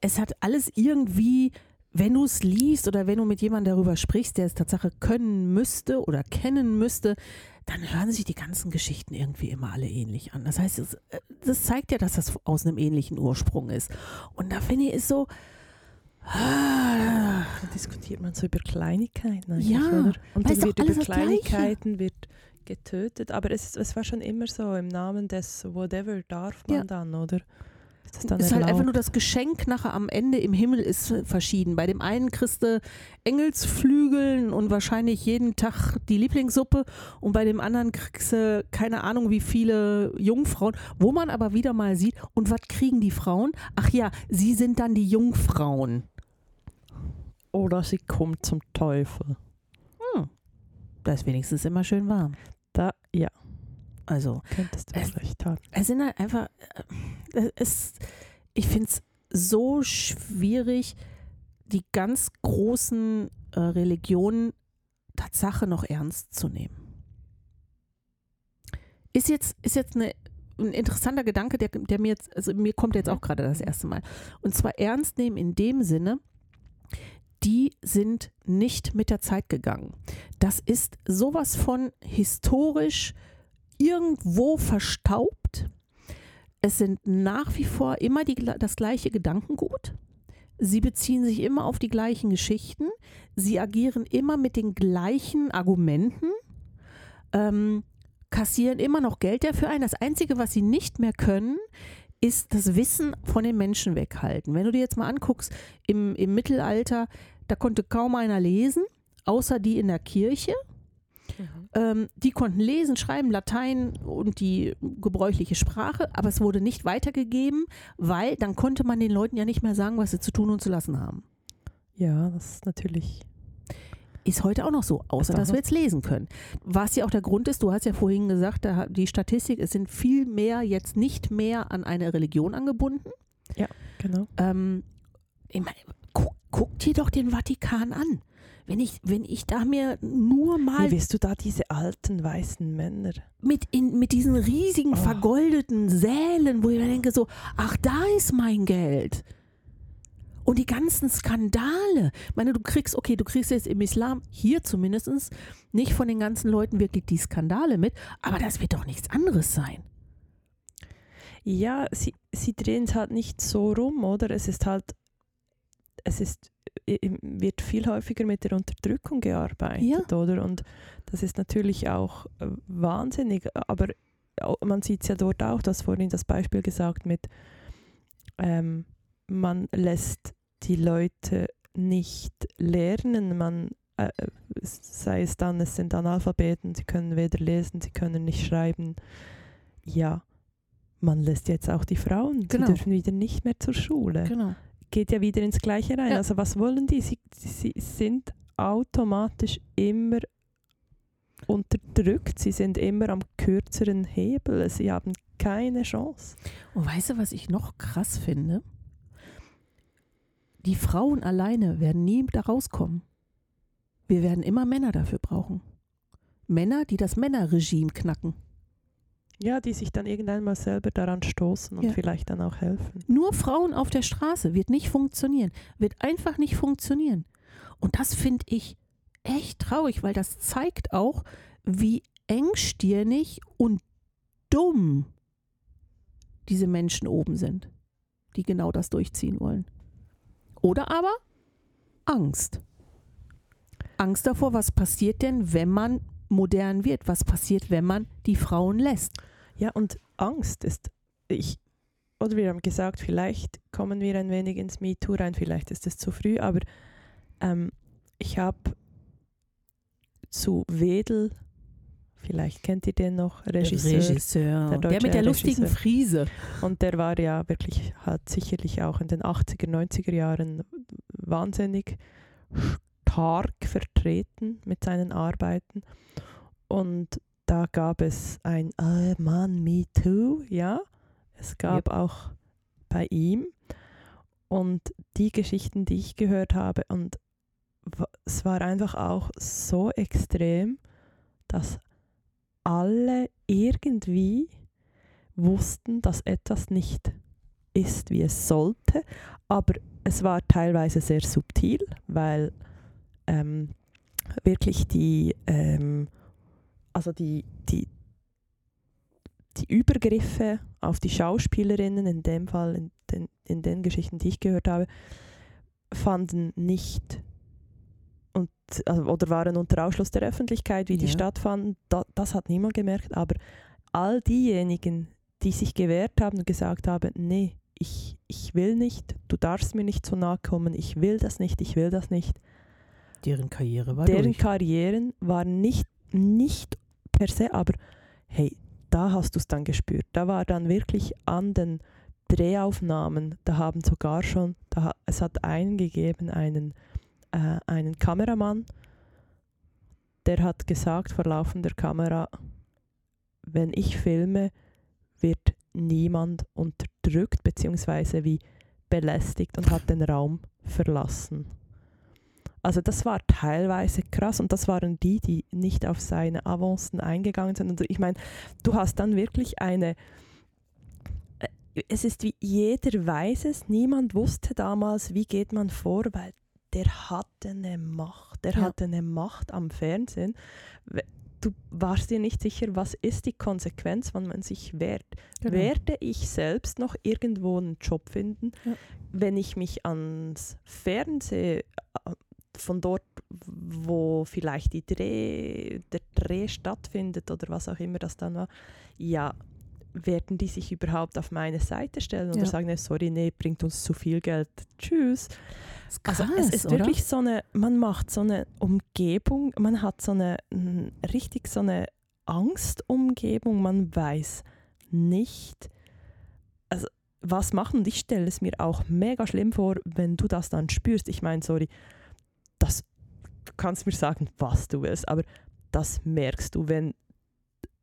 Es hat alles irgendwie, wenn du es liest oder wenn du mit jemandem darüber sprichst, der es tatsächlich können müsste oder kennen müsste, dann hören sich die ganzen Geschichten irgendwie immer alle ähnlich an. Das heißt, äh, das zeigt ja, dass das aus einem ähnlichen Ursprung ist. Und da finde ich es so. ah, Da diskutiert man so über Kleinigkeiten eigentlich, Ja, oder? Und dann wird über. Kleinigkeiten wird getötet. Aber es, es war schon immer so, im Namen des Whatever darf man Ja. dann, oder? Ist das ist halt einfach nur das Geschenk nachher am Ende im Himmel ist verschieden. Bei dem einen kriegst du Engelsflügeln und wahrscheinlich jeden Tag die Lieblingssuppe und bei dem anderen kriegst du keine Ahnung wie viele Jungfrauen, wo man aber wieder mal sieht, und was kriegen die Frauen? Ach ja, sie sind dann die Jungfrauen. Oder sie kommt zum Teufel. Da ist wenigstens immer schön warm. Da, ja, Also, könntest du Es- recht haben. es sind halt einfach, äh, es, ich finde es so schwierig, die ganz großen äh, Religionen Tatsache noch ernst zu nehmen. Ist jetzt, ist jetzt eine, ein interessanter Gedanke, der, der mir jetzt, also mir kommt jetzt auch gerade das erste Mal. Und zwar ernst nehmen in dem Sinne, die sind nicht mit der Zeit gegangen. Das ist sowas von historisch irgendwo verstaubt. Es sind nach wie vor immer die, das gleiche Gedankengut. Sie beziehen sich immer auf die gleichen Geschichten. Sie agieren immer mit den gleichen Argumenten. Ähm, kassieren immer noch Geld dafür ein. Das Einzige, was sie nicht mehr können, ist das Wissen von den Menschen weghalten. Wenn du dir jetzt mal anguckst, im, im Mittelalter, da konnte kaum einer lesen, außer die in der Kirche. Ähm, die konnten lesen, schreiben, Latein und die gebräuchliche Sprache, aber es wurde nicht weitergegeben, weil dann konnte man den Leuten ja nicht mehr sagen, was sie zu tun und zu lassen haben. Ja, das ist natürlich. Ist heute auch noch so, außer dass wir jetzt lesen können. Was ja auch der Grund ist, du hast ja vorhin gesagt, die Statistik, es sind viel mehr jetzt nicht mehr an eine Religion angebunden. Genau. Ähm, ich meine, guck, guck dir doch den Vatikan an. Wenn ich, wenn ich da mir nur mal Wie wirst du da diese alten weißen Männer? mit, in, mit diesen riesigen Oh. vergoldeten Sälen, wo ich mir denke so, ach, da ist mein Geld. Und die ganzen Skandale. Ich meine, du kriegst, okay, du kriegst jetzt im Islam, hier zumindest, nicht von den ganzen Leuten wirklich die Skandale mit, aber das wird doch nichts anderes sein. Ja, sie, sie drehen es halt nicht so rum, oder? Es ist halt, es ist, wird viel häufiger mit der Unterdrückung gearbeitet, ja. oder? Und das ist natürlich auch äh, wahnsinnig, aber man sieht es ja dort auch, du hast vorhin das Beispiel gesagt mit, ähm, man lässt die Leute nicht lernen, man äh, sei es dann, es sind Analphabeten, sie können weder lesen, sie können nicht schreiben. Ja, man lässt jetzt auch die Frauen, genau. sie dürfen wieder nicht mehr zur Schule. Genau. Geht ja wieder ins Gleiche rein. Ja. Also was wollen die? Sie, sie sind automatisch immer unterdrückt, sie sind immer am kürzeren Hebel, sie haben keine Chance. Und weißt du, was ich noch krass finde? Die Frauen alleine werden nie da rauskommen. Wir werden immer Männer dafür brauchen. Männer, die das Männerregime knacken. Ja, die sich dann irgendwann mal selber daran stoßen und ja. vielleicht dann auch helfen. Nur Frauen auf der Straße wird nicht funktionieren, wird einfach nicht funktionieren. Und das finde ich echt traurig, weil das zeigt auch, wie engstirnig und dumm diese Menschen oben sind, die genau das durchziehen wollen. Oder aber Angst. Angst davor, was passiert denn, wenn man modern wird? Was passiert, wenn man die Frauen lässt? Ja, und Angst ist, ich, oder wir haben gesagt, vielleicht kommen wir ein wenig ins MeToo rein, vielleicht ist es zu früh, aber ähm, ich habe zu Wedel, vielleicht kennt ihr den noch, Regisseur. Regisseur. Der, der mit der lustigen Regisseur. Friese. Und der war ja wirklich, hat sicherlich auch in den 80er, 90er Jahren wahnsinnig stark vertreten mit seinen Arbeiten. Und da gab es ein oh Mann, Me Too, ja. Es gab yep. auch bei ihm. Und die Geschichten, die ich gehört habe, und es war einfach auch so extrem, dass alle irgendwie wussten, dass etwas nicht ist, wie es sollte, aber es war teilweise sehr subtil, weil ähm, wirklich die, ähm, also die, die, die Übergriffe auf die Schauspielerinnen, in dem Fall, in den, in den Geschichten, die ich gehört habe, fanden nicht und, also, oder waren unter Ausschluss der Öffentlichkeit, wie die ja. stattfanden. Da, das hat niemand gemerkt, aber all diejenigen, die sich gewehrt haben und gesagt haben, nee, ich, ich will nicht, du darfst mir nicht so nahe kommen, ich will das nicht, ich will das nicht, Deren Karriere war Deren durch. Karrieren waren nicht, nicht per se, aber hey, da hast du es dann gespürt. Da war dann wirklich an den Drehaufnahmen, da haben sogar schon, da, es hat einen gegeben, einen, äh, einen Kameramann, der hat gesagt vor laufender Kamera, wenn ich filme, wird niemand unterdrückt bzw. wie belästigt und hat den Raum verlassen. Also das war teilweise krass und das waren die, die nicht auf seine Avancen eingegangen sind. Und ich meine, du hast dann wirklich eine, äh, es ist wie jeder weiß es, niemand wusste damals, wie geht man vor, weil der hatte eine Macht, der ja. hatte eine Macht am Fernsehen. Du warst dir nicht sicher, was ist die Konsequenz, wenn man sich wehrt. Genau. Werde ich selbst noch irgendwo einen Job finden, ja. wenn ich mich ans Fernsehen von dort, wo vielleicht die Dreh, der Dreh stattfindet oder was auch immer das dann war, ja, werden die sich überhaupt auf meine Seite stellen oder ja. sagen, sorry, nee, bringt uns zu viel Geld, tschüss. Krass, also es ist oder? wirklich so eine, man macht so eine Umgebung, man hat so eine, richtig so eine Angstumgebung, man weiß nicht, also was machen. Und ich stelle es mir auch mega schlimm vor, wenn du das dann spürst. Ich meine, sorry, das, du kannst mir sagen, was du willst, aber das merkst du, wenn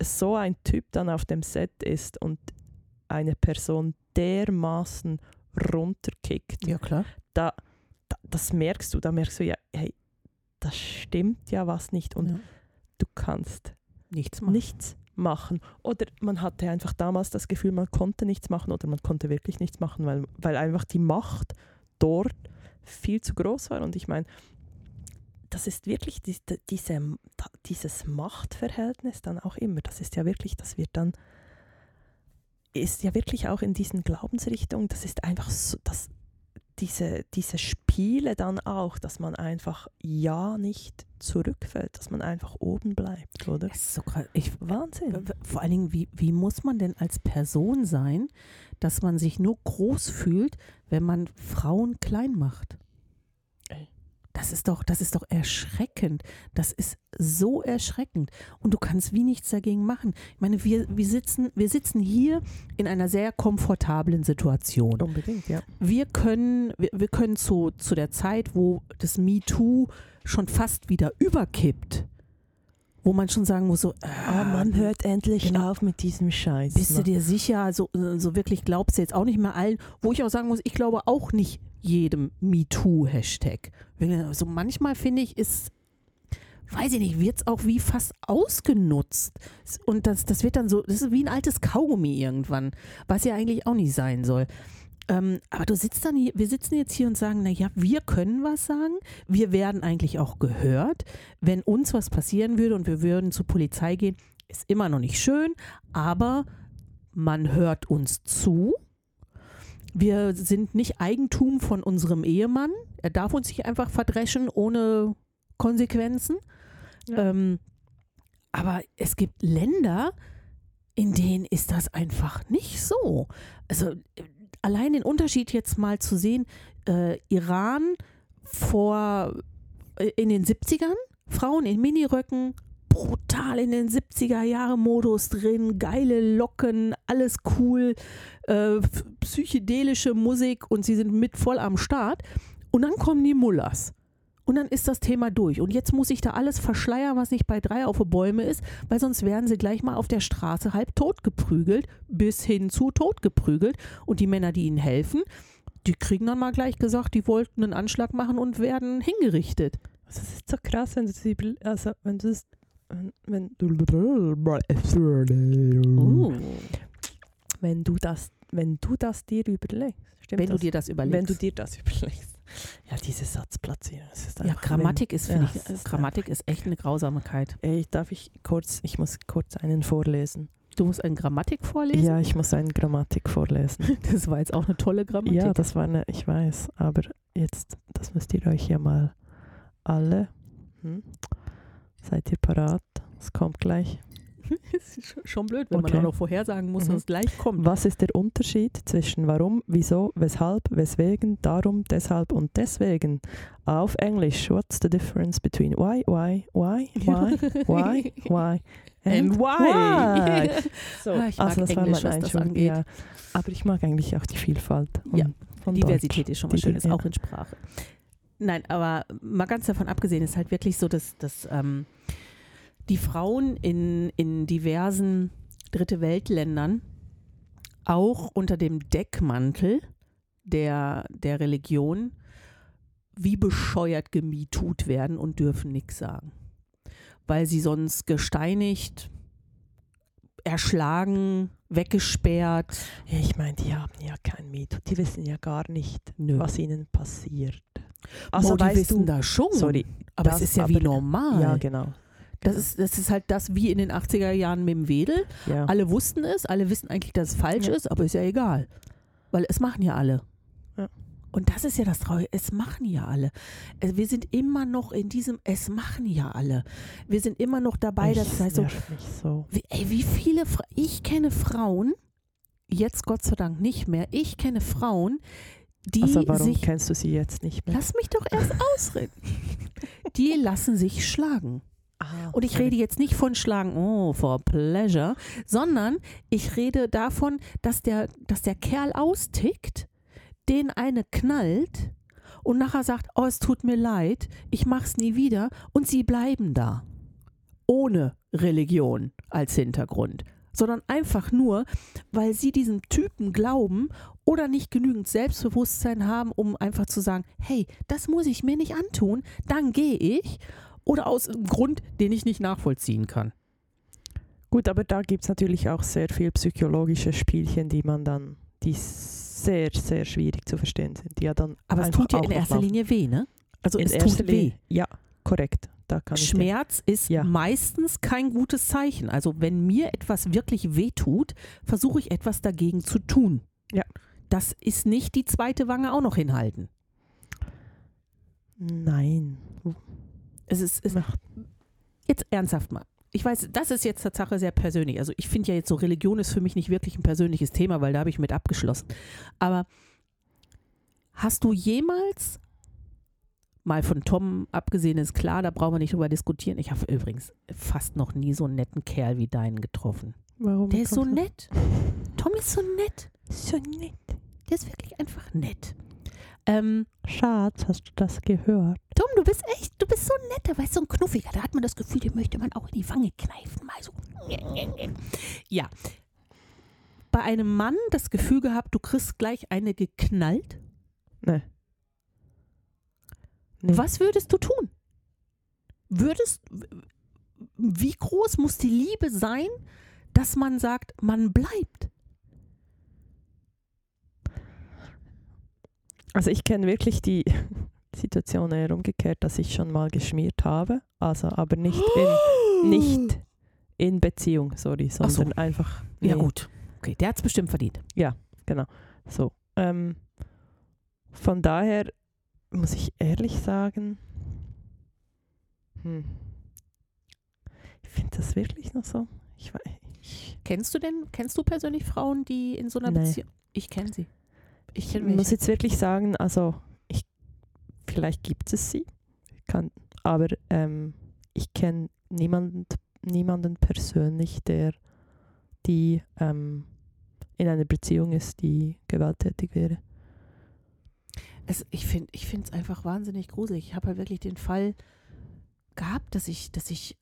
so ein Typ dann auf dem Set ist und eine Person dermaßen runterkickt. Ja, klar. Da, da, das merkst du, da merkst du ja, hey, das stimmt ja was nicht und ja. du kannst nichts machen. nichts machen. Oder man hatte einfach damals das Gefühl, man konnte nichts machen oder man konnte wirklich nichts machen, weil, weil einfach die Macht dort viel zu groß war. Und ich meine, das ist wirklich die, diese, dieses Machtverhältnis dann auch immer. Das ist ja wirklich, das wird dann, ist ja wirklich auch in diesen Glaubensrichtungen, das ist einfach so, das, diese, diese Spiele dann auch, dass man einfach ja nicht zurückfällt, dass man einfach oben bleibt, oder? Das ist so. Ich, Wahnsinn. vor allen Dingen, wie, wie muss man denn als Person sein, dass man sich nur groß fühlt, wenn man Frauen klein macht? Das ist doch, das ist doch erschreckend. Das ist so erschreckend. Und du kannst wie nichts dagegen machen. Ich meine, wir, wir, sitzen, wir sitzen hier in einer sehr komfortablen Situation. Unbedingt, ja. wir können, wir, wir können zu, zu der Zeit, wo das MeToo schon fast wieder überkippt, wo man schon sagen muss, so, Ah, man hört endlich genau. auf mit diesem Scheiß. bist du ne? dir sicher, so, so wirklich glaubst du jetzt auch nicht mehr allen, wo ich auch sagen muss, ich glaube auch nicht jedem MeToo-Hashtag. So manchmal finde ich, ist, weiß ich nicht, wird es auch wie fast ausgenutzt. Und das, das wird dann so, das ist wie ein altes Kaugummi irgendwann, was ja eigentlich auch nicht sein soll. Ähm, aber du sitzt dann hier, wir sitzen jetzt hier und sagen, naja, wir können was sagen, wir werden eigentlich auch gehört. Wenn uns was passieren würde und wir würden zur Polizei gehen, ist immer noch nicht schön, aber man hört uns zu. Wir sind nicht Eigentum von unserem Ehemann. Er darf uns nicht einfach verdreschen ohne Konsequenzen. Ja. Ähm, aber es gibt Länder, in denen ist das einfach nicht so. Also äh, allein den Unterschied jetzt mal zu sehen, äh, Iran vor äh, in den 70ern, Frauen in Miniröcken, brutal in den 70er Jahre Modus drin, geile Locken, alles cool, äh, psychedelische Musik und sie sind mit voll am Start. Und dann kommen die Mullers. Und dann ist das Thema durch. Und jetzt muss ich da alles verschleiern, was nicht bei drei auf die Bäume ist, weil sonst werden sie gleich mal auf der Straße halb tot geprügelt, bis hin zu tot geprügelt. Und die Männer, die ihnen helfen, die kriegen dann mal gleich gesagt, die wollten einen Anschlag machen und werden hingerichtet. Also es ist so krass, wenn du das über, also wenn du das, wenn, du Oh. wenn du das, wenn du das dir überlegst, stimmt Wenn du das? dir das überlegst. wenn du dir das überlegst. Ja, diese Satzplatzierung. ist ja, Grammatik ist, finde Ja, ich, ist Grammatik ist echt eine Grausamkeit. Ey, darf ich kurz, ich muss kurz einen vorlesen. Du musst eine Grammatik vorlesen? Ja, ich muss eine Grammatik vorlesen. Das war jetzt auch eine tolle Grammatik. ja, das war eine, ich weiß, aber jetzt, das müsst ihr euch ja mal alle, hm? seid ihr parat? Es kommt gleich. ist sch- schon blöd, wenn man Okay. auch noch vorhersagen muss, Mhm. dass es gleich kommt. Was ist der Unterschied zwischen warum, wieso, weshalb, weswegen, darum, deshalb und deswegen? Auf Englisch, what's the difference between why, why, why, why, why, why And why? So, Ah, ich mag also das war Englisch, mein was das angeht. Ja, aber ich mag eigentlich auch die Vielfalt. Ja, Diversität Deutsch. ist schon was Die- Schönes, ja. auch in Sprache. Nein, aber mal ganz davon abgesehen, ist halt wirklich so, dass, dass ähm, die Frauen in, in diversen Dritte Weltländern auch unter dem Deckmantel der, der Religion wie bescheuert gemietut werden und dürfen nichts sagen. Weil sie sonst gesteinigt, erschlagen, weggesperrt. Ja, ich meine, die haben ja kein Mieto. Die wissen ja gar nicht, Nö. was ihnen passiert. Also Also die wissen du, das schon. sorry, aber das es ist ja wie normal. ja genau. Das ist, das ist halt das wie in den 80er Jahren mit dem Wedel. Ja. Alle wussten es, alle wissen eigentlich, dass es falsch Ja. ist, aber ist ja egal. Weil es machen ja alle. Ja. Und das ist ja das Traurige, es machen ja alle. Wir sind immer noch in diesem, es machen ja alle. Wir sind immer noch dabei, dass es heißt so, nervt mich so. wie, ey, wie viele, Fra ich kenne Frauen, jetzt Gott sei Dank nicht mehr, ich kenne Frauen, die Also warum sich, kennst du sie jetzt nicht mehr? lass mich doch erst ausreden, die lassen sich schlagen. Ah, Und ich rede jetzt nicht von Schlagen, oh, for pleasure, sondern ich rede davon, dass der, dass der Kerl austickt, den eine knallt und nachher sagt, oh, es tut mir leid, ich mach's nie wieder und sie bleiben da. Ohne Religion als Hintergrund, sondern einfach nur, weil sie diesem Typen glauben oder nicht genügend Selbstbewusstsein haben, um einfach zu sagen, hey, das muss ich mir nicht antun, dann gehe ich oder aus einem Grund, den ich nicht nachvollziehen kann. Gut, aber da gibt es natürlich auch sehr viel psychologische Spielchen, die man dann, die sehr, sehr schwierig zu verstehen sind. Die ja dann Aber es tut ja in erster. Linie weh, ne? Also In es tut weh. Linie- Ja, korrekt. Schmerz ist Ja. meistens kein gutes Zeichen. Also wenn mir etwas wirklich weh tut, versuche ich etwas dagegen zu tun. Ja. das ist nicht die zweite Wange auch noch hinhalten. Nein. Es ist, es, Ach, jetzt ernsthaft mal. Ich weiß, das ist jetzt Tatsache sehr persönlich. Also ich finde ja jetzt so, Religion ist für mich nicht wirklich ein persönliches Thema, weil da habe ich mit abgeschlossen. Aber hast du jemals, mal von Tom abgesehen ist klar, da brauchen wir nicht drüber diskutieren. Ich habe übrigens fast noch nie so einen netten Kerl wie deinen getroffen. Warum? Der ist so nett. Tom ist so nett. So nett. Der ist wirklich einfach nett. Ähm, Schatz, hast du das gehört? Tom, du bist echt, du bist so ein netter, weißt du, so ein Knuffiger. Da hat man das Gefühl, den möchte man auch in die Wange kneifen. Mal so. Ja. Bei einem Mann das Gefühl gehabt, du kriegst gleich eine geknallt. Nee. Nee. Was würdest du tun? Würdest, wie groß muss die Liebe sein, dass man sagt, man bleibt? Also ich kenne wirklich die Situation eher umgekehrt, dass ich schon mal geschmiert habe, also aber nicht in, nicht in Beziehung, sorry, Ach so. sondern einfach Ja, nee, gut. Okay, der hat es bestimmt verdient. so. Ähm, von daher muss ich ehrlich sagen, hm, ich finde das wirklich noch so. Ich, wei- ich Kennst du denn, kennst du persönlich Frauen, die in so einer Nee. Beziehung. Ich kenne sie. Ich kenne muss jetzt wirklich sagen, also ich, vielleicht gibt es sie, kann, aber ähm, ich kenne niemanden, niemanden persönlich, der die ähm, in einer Beziehung ist, die gewalttätig wäre. Es, ich finde es einfach wahnsinnig gruselig. Ich habe halt wirklich den Fall gehabt, dass ich, dass ich,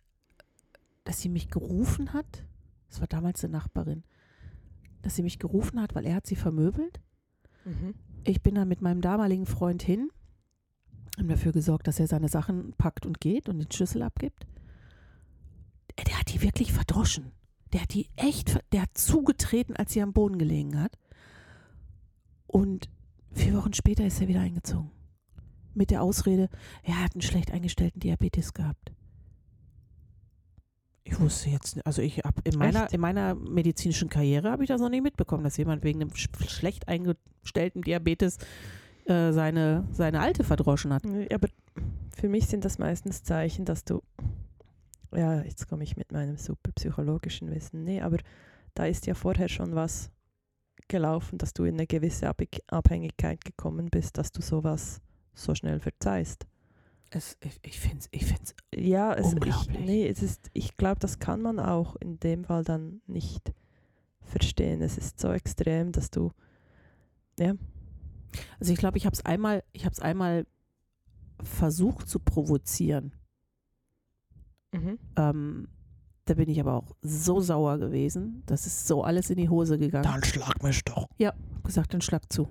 dass sie mich gerufen hat. Das war damals eine Nachbarin. Dass sie mich gerufen hat, weil er hat sie vermöbelt. Ich bin dann mit meinem damaligen Freund hin, haben dafür gesorgt, dass er seine Sachen packt und geht und den Schlüssel abgibt. Der, der hat die wirklich verdroschen. Der hat die echt, der hat zugetreten, als sie am Boden gelegen hat. Und vier Wochen später ist er wieder eingezogen. Mit der Ausrede, er hat einen schlecht eingestellten Diabetes gehabt. Ich wusste jetzt, nicht- also ich habe in meiner, Echt? in meiner medizinischen Karriere habe ich das noch nie mitbekommen, dass jemand wegen einem sch- schlecht eingestellten Diabetes äh, seine, seine Alte verdroschen hat. Nee, Aber für mich sind das meistens Zeichen, dass du, ja, jetzt komme ich mit meinem super psychologischen Wissen, nee, aber da ist ja vorher schon was gelaufen, dass du in eine gewisse Abhäng- Abhängigkeit gekommen bist, dass du sowas so schnell verzeihst. Es, ich ich finde es ich find's Ja, es, ich, Unglaublich. nee, es ist, ich glaube, das kann man auch in dem Fall dann nicht verstehen. Es ist so extrem, dass du, ja, Also ich glaube, ich habe es einmal, ich habe es einmal versucht zu provozieren. Ähm, da bin ich aber auch so sauer gewesen. Das ist so alles in die Hose gegangen. schlag mich doch. Hab gesagt, dann schlag zu.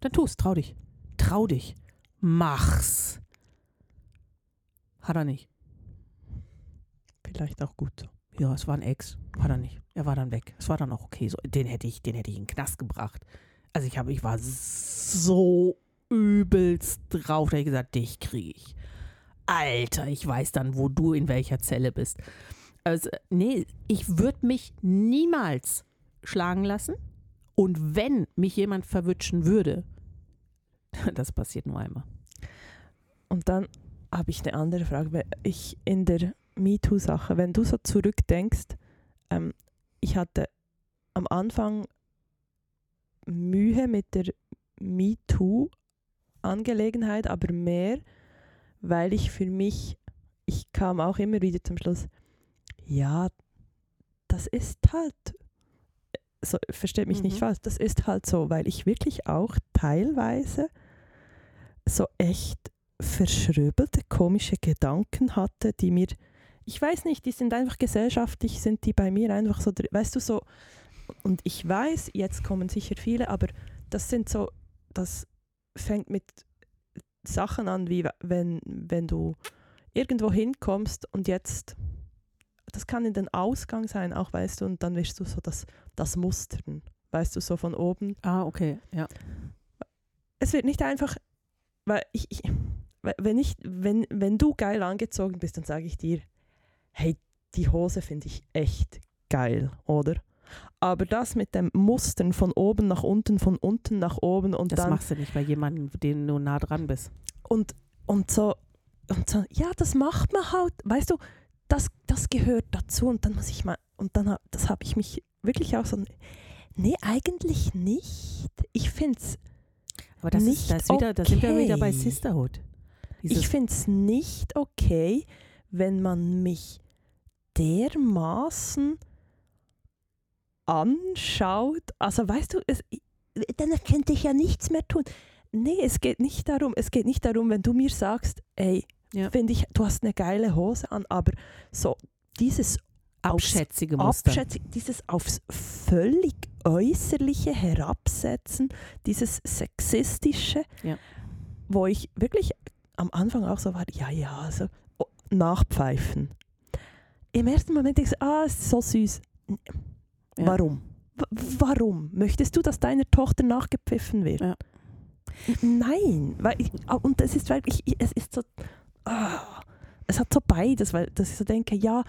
Dann tu's, trau dich. Trau dich. Mach's. Hat er nicht. Vielleicht auch gut. Ja, es war ein Ex. Hat er nicht. Er war dann weg. Es war dann auch okay. So, den hätte ich, den hätte ich in den Knast gebracht. Also ich habe, ich war so übelst drauf, da hab ich gesagt, dich kriege ich. Alter, ich weiß dann, wo du in welcher Zelle bist. Also, nee, ich würde mich niemals schlagen lassen. Und wenn mich jemand verwutschen würde, das passiert nur einmal. Und dann habe ich eine andere Frage. Ich in der MeToo-Sache, wenn du so zurückdenkst, ähm, ich hatte am Anfang Mühe mit der MeToo-Angelegenheit, aber mehr, weil ich für mich, ich kam auch immer wieder zum Schluss, ja, das ist halt, so, versteht mich nicht Mhm. falsch, das ist halt so, weil ich wirklich auch teilweise so echt verschröbelte, komische Gedanken hatte, die mir, ich weiß nicht, die sind einfach gesellschaftlich, sind die bei mir einfach so, weißt du, so, und ich weiß, jetzt kommen sicher viele, aber das sind so, das fängt mit Sachen an, wie wenn, wenn du irgendwo hinkommst und jetzt, das kann in den Ausgang sein, auch weißt du, und dann wirst du so das, das Mustern, weißt du, so von oben Ah, okay, ja. es wird nicht einfach, weil ich, ich wenn ich, wenn, wenn du geil angezogen bist, dann sage ich dir, hey, die Hose finde ich echt geil, oder? Aber das mit dem Mustern von oben nach unten, von unten nach oben und Das dann machst du nicht bei jemandem, dem du nah dran bist. und, und so und so, ja, das macht man halt, weißt du, das, das gehört dazu und dann muss ich mal, und dann, das habe ich mich wirklich auch so, nee, eigentlich nicht. Ich finde es Aber das Nicht ist, das ist wieder, da sind wir wieder bei okay. Sisterhood. Dieses, Ich finde es nicht okay, wenn man mich dermaßen anschaut. Also weißt du, es, dann könnte ich ja nichts mehr tun. Nee, es geht nicht darum. Es geht nicht darum, wenn du mir sagst, ey, Ja. finde ich, du hast eine geile Hose an, aber so dieses aufs abschätzige Muster. Abschätzung, dieses aufs völlig Äußerliche herabsetzen, dieses Sexistische, Ja. wo ich wirklich am Anfang auch so war, ja, ja, also oh, nachpfeifen. Im ersten Moment ich, so, ah, es ist so süß. Ja. Warum? W warum? Möchtest du, dass deiner Tochter nachgepfiffen wird? Ja. Nein, weil ich, und es ist wirklich, ich- es ist so, ah, es hat so beides, weil dass ich so denke, ja,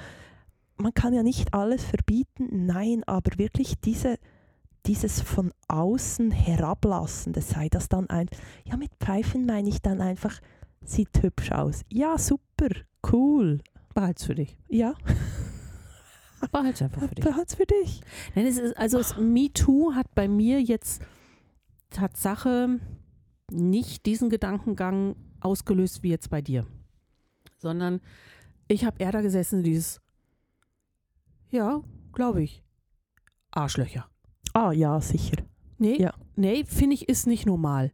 man kann ja nicht alles verbieten, nein, aber wirklich diese, dieses von außen herablassende, sei das dann ein, ja, mit Pfeifen meine ich dann einfach, sieht hübsch aus. Ja, super, cool. Behalt's für dich. Ja, Behalt's einfach für dich. behalt's für dich. Nein, es ist, also es, MeToo hat bei mir jetzt Tatsache nicht diesen Gedankengang ausgelöst wie jetzt bei dir, sondern ich habe eher da gesessen, dieses, ja, glaube ich, Arschlöcher. Ah, ja, sicher. Nee, Ja. nee finde ich, ist nicht normal.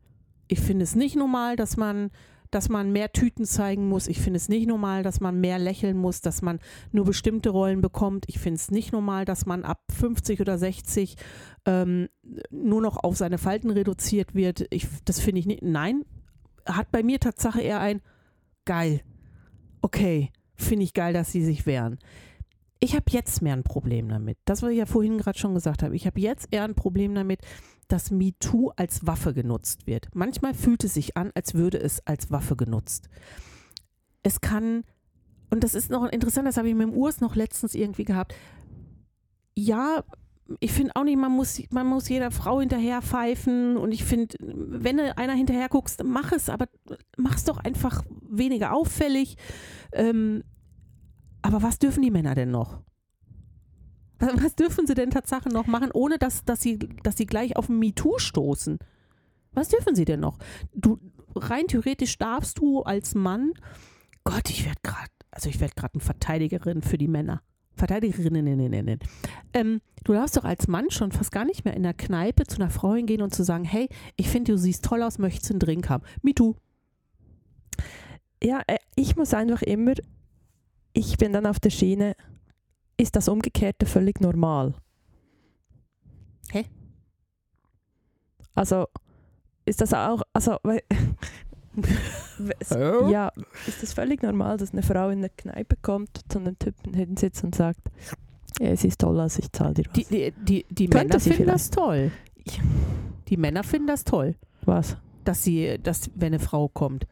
Ich finde es nicht normal, dass man, dass man mehr Tüten zeigen muss. Ich finde es nicht normal, dass man mehr lächeln muss, dass man nur bestimmte Rollen bekommt. Ich finde es nicht normal, dass man ab 50 oder 60 ähm, nur noch auf seine Falten reduziert wird. Ich, das finde ich nicht. Nein, hat bei mir Tatsache eher ein geil. Okay, finde ich geil, dass sie sich wehren. Ich habe jetzt mehr ein Problem damit. Das, was ich ja vorhin gerade schon gesagt habe. Ich habe jetzt eher ein Problem damit, dass MeToo als Waffe genutzt wird. Manchmal fühlt es sich an, als würde es als Waffe genutzt. Es kann, und das ist noch interessant, das habe ich mit dem Urs noch letztens irgendwie gehabt. Ja, ich finde auch nicht, man muss, man muss jeder Frau hinterher pfeifen und ich finde, wenn du einer hinterher guckst, mach es, aber mach es doch einfach weniger auffällig. Ähm, aber was dürfen die Männer denn noch? Was, was dürfen sie denn Tatsache noch machen, ohne dass, dass, sie, dass sie gleich auf ein MeToo stoßen? Was dürfen sie denn noch? Du, rein theoretisch darfst du als Mann, Gott, ich werde gerade, also ich werde gerade eine Verteidigerin für die Männer. Verteidigerinnen. Ähm, du darfst doch als Mann schon fast gar nicht mehr in der Kneipe zu einer Frau hingehen und zu sagen, hey, ich finde, du siehst toll aus, möchtest einen Drink haben? MeToo. Ja, äh, ich muss einfach immer, ich bin dann auf der Schiene, ist das Umgekehrte völlig normal? Hä? Also, ist das auch, also, ja, ist das völlig normal, dass eine Frau in eine Kneipe kommt, zu einem Typen hinsitzt und sagt, ja, es ist toll, also ich zahle dir was. Die, die, die, die Männer finden vielleicht. das toll. Die Männer finden das toll, was? dass sie, dass, wenn eine Frau kommt.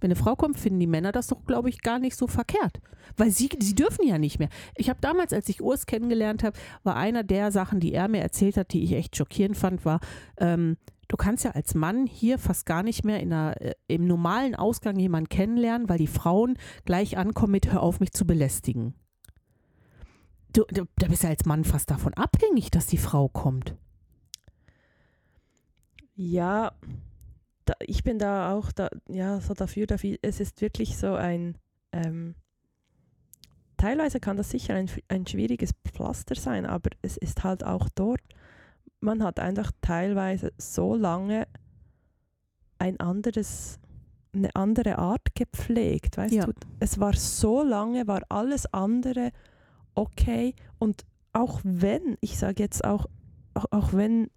Wenn eine Frau kommt, finden die Männer das doch, glaube ich, gar nicht so verkehrt. Weil sie, sie dürfen ja nicht mehr. Ich habe damals, als ich Urs kennengelernt habe, war einer der Sachen, die er mir erzählt hat, die ich echt schockierend fand, war, ähm, du kannst ja als Mann hier fast gar nicht mehr in einer, äh, im normalen Ausgang jemanden kennenlernen, weil die Frauen gleich ankommen mit, hör auf, mich zu belästigen. Du, du, da bist ja als Mann fast davon abhängig, dass die Frau kommt. Ja, da, ich bin da auch da, ja, so dafür, dafür. Es ist wirklich so ein, ähm, teilweise kann das sicher ein, ein schwieriges Pflaster sein, aber es ist halt auch dort, man hat einfach teilweise so lange ein anderes, eine andere Art gepflegt, weißt Ja. du? Es war so lange, war alles andere okay und auch wenn, ich sage jetzt auch, auch, auch wenn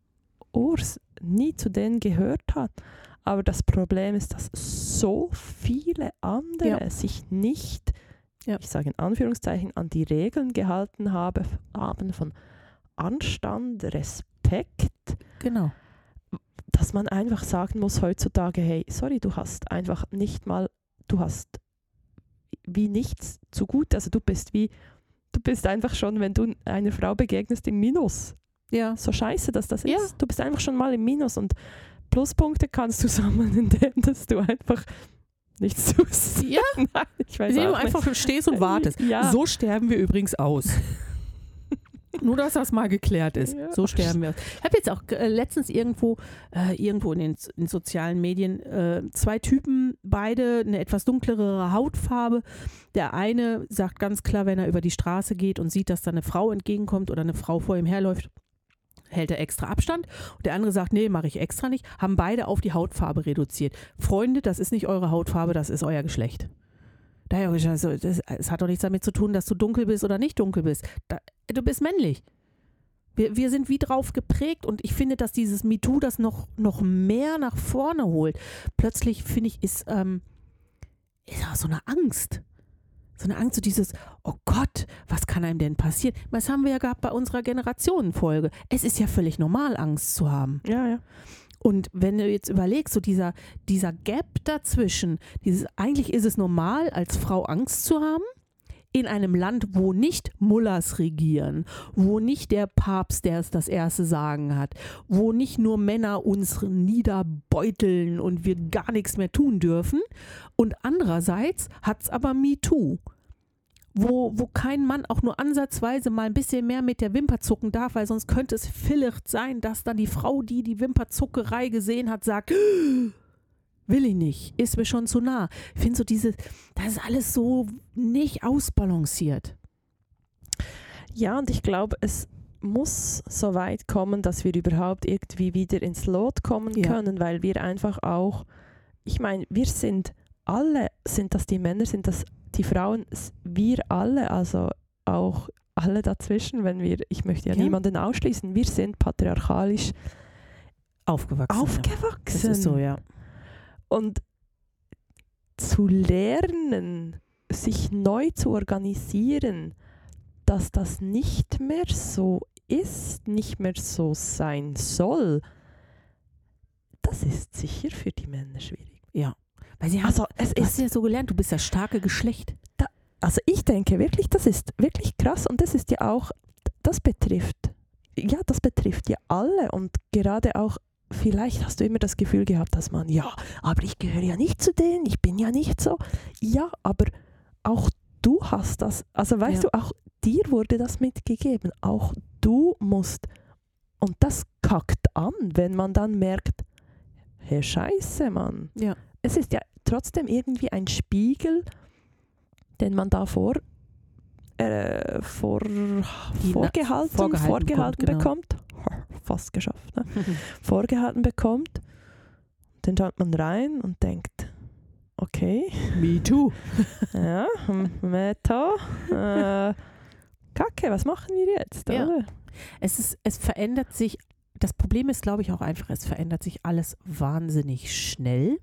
Urs nie zu denen gehört hat, aber das Problem ist, dass so viele andere Ja. sich nicht, Ja. ich sage in Anführungszeichen, an die Regeln gehalten habe, haben von Anstand, Respekt, Genau. dass man einfach sagen muss heutzutage, hey, sorry, du hast einfach nicht mal, du hast wie nichts zu gut, also du bist wie, du, bist einfach schon, wenn du einer Frau begegnest, im Minus. Ja. So scheiße, dass das ist. Ja. Du bist einfach schon mal im Minus und Pluspunkte kannst du sammeln, indem dass du einfach nichts tust. Ja. Nein, ich weiß Indem du auch nicht. einfach stehst und wartest. Ja. So sterben wir übrigens aus. Nur, dass das mal geklärt ist. Ja. So sterben wir aus. Ich habe jetzt auch äh, letztens irgendwo, äh, irgendwo in den in sozialen Medien äh, zwei Typen, beide eine etwas dunklere Hautfarbe. Der eine sagt ganz klar, wenn er über die Straße geht und sieht, dass da eine Frau entgegenkommt oder eine Frau vor ihm herläuft, hält er extra Abstand. Und der andere sagt, nee, mache ich extra nicht. Haben beide auf die Hautfarbe reduziert. Freunde, das ist nicht eure Hautfarbe, das ist euer Geschlecht. Daher habe ich gesagt, so, das, es hat doch nichts damit zu tun, dass du dunkel bist oder nicht dunkel bist. Da, du bist männlich. Wir, wir sind wie drauf geprägt und ich finde, dass dieses MeToo das noch, noch mehr nach vorne holt. Plötzlich, finde ich, ist, ähm, ist auch so eine Angst. So eine Angst, so dieses, oh Gott, was kann einem denn passieren? Das haben wir ja gehabt bei unserer Generationenfolge. Es ist ja völlig normal, Angst zu haben. Ja, ja. Und wenn du jetzt überlegst, so dieser, dieser Gap dazwischen, dieses, eigentlich ist es normal, als Frau Angst zu haben, in einem Land, wo nicht Mullers regieren, wo nicht der Papst, der es das erste Sagen hat, wo nicht nur Männer uns niederbeuteln und wir gar nichts mehr tun dürfen. Und andererseits hat es aber MeToo, wo, wo kein Mann auch nur ansatzweise mal ein bisschen mehr mit der Wimper zucken darf, weil sonst könnte es vielleicht sein, dass dann die Frau, die die Wimperzuckerei gesehen hat, sagt, will ich nicht, ist mir schon zu nah. Ich finde so diese, das ist alles so nicht ausbalanciert. Ja, und ich glaube, es muss so weit kommen, dass wir überhaupt irgendwie wieder ins Lot kommen Ja. können, weil wir einfach auch, ich meine, wir sind alle, sind das die Männer, sind das die Frauen, wir alle, also auch alle dazwischen, wenn wir, ich möchte ja, Ja. niemanden ausschließen, wir sind patriarchalisch Aufgewachsen. ja. aufgewachsen. Das ist so, ja. Und zu lernen, sich neu zu organisieren, dass das nicht mehr so ist, nicht mehr so sein soll, das ist sicher für die Männer schwierig. Weil sie haben, Also es du hast ist, ja so gelernt, du bist das starke Geschlecht. also ich denke wirklich, das ist wirklich krass und das ist ja auch, das betrifft, ja, das betrifft ja alle und gerade auch Vielleicht hast du immer das Gefühl gehabt, dass man, ja, aber ich gehöre ja nicht zu denen, ich bin ja nicht so. Ja, aber auch du hast das, also weißt Ja. du, auch dir wurde das mitgegeben. Auch du musst, und das kackt an, wenn man dann merkt, hey, scheiße, Mann. Ja. Es ist ja trotzdem irgendwie ein Spiegel, den man da vor, äh, vor, vorgehalten, vorgehalten vorgehalten, bekommt, genau. bekommt. Fast geschafft, ne? vorgehalten bekommt. Dann schaut man rein und denkt, okay, Me too. ja, hm, Meta, äh, Kacke, was machen wir jetzt? Ja. Es, ist, es verändert sich, das Problem ist, glaube ich, auch einfach, es verändert sich alles wahnsinnig schnell.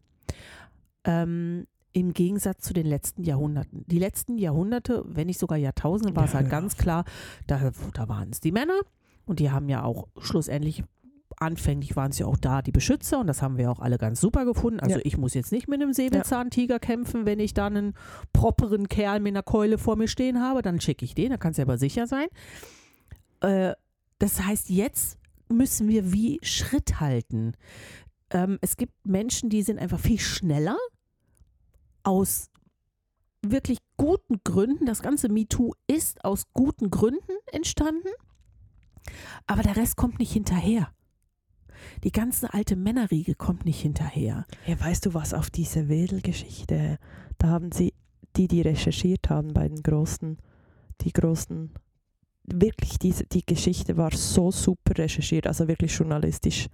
Ähm, Im Gegensatz zu den letzten Jahrhunderten. Die letzten Jahrhunderte, wenn nicht sogar Jahrtausende, war es Ja, halt hör ganz klar, da, da waren es die Männer und die haben ja auch schlussendlich, anfänglich waren es ja auch da die Beschützer und das haben wir auch alle ganz super gefunden. Also Ja. ich muss jetzt nicht mit einem Säbelzahntiger kämpfen, wenn ich dann einen properen Kerl mit einer Keule vor mir stehen habe, dann schicke ich den, da kannst du aber sicher sein. Äh, das heißt, jetzt müssen wir wie Schritt halten. Ähm, es gibt Menschen, die sind einfach viel schneller aus wirklich guten Gründen. Das ganze MeToo ist aus guten Gründen entstanden, aber der Rest kommt nicht hinterher. Die ganze alte Männerriege kommt nicht hinterher. Ja, weißt du was, auf diese Wedelgeschichte, da haben sie, die, die recherchiert haben bei den großen, die großen, wirklich diese, die Geschichte war so super recherchiert, also wirklich journalistisch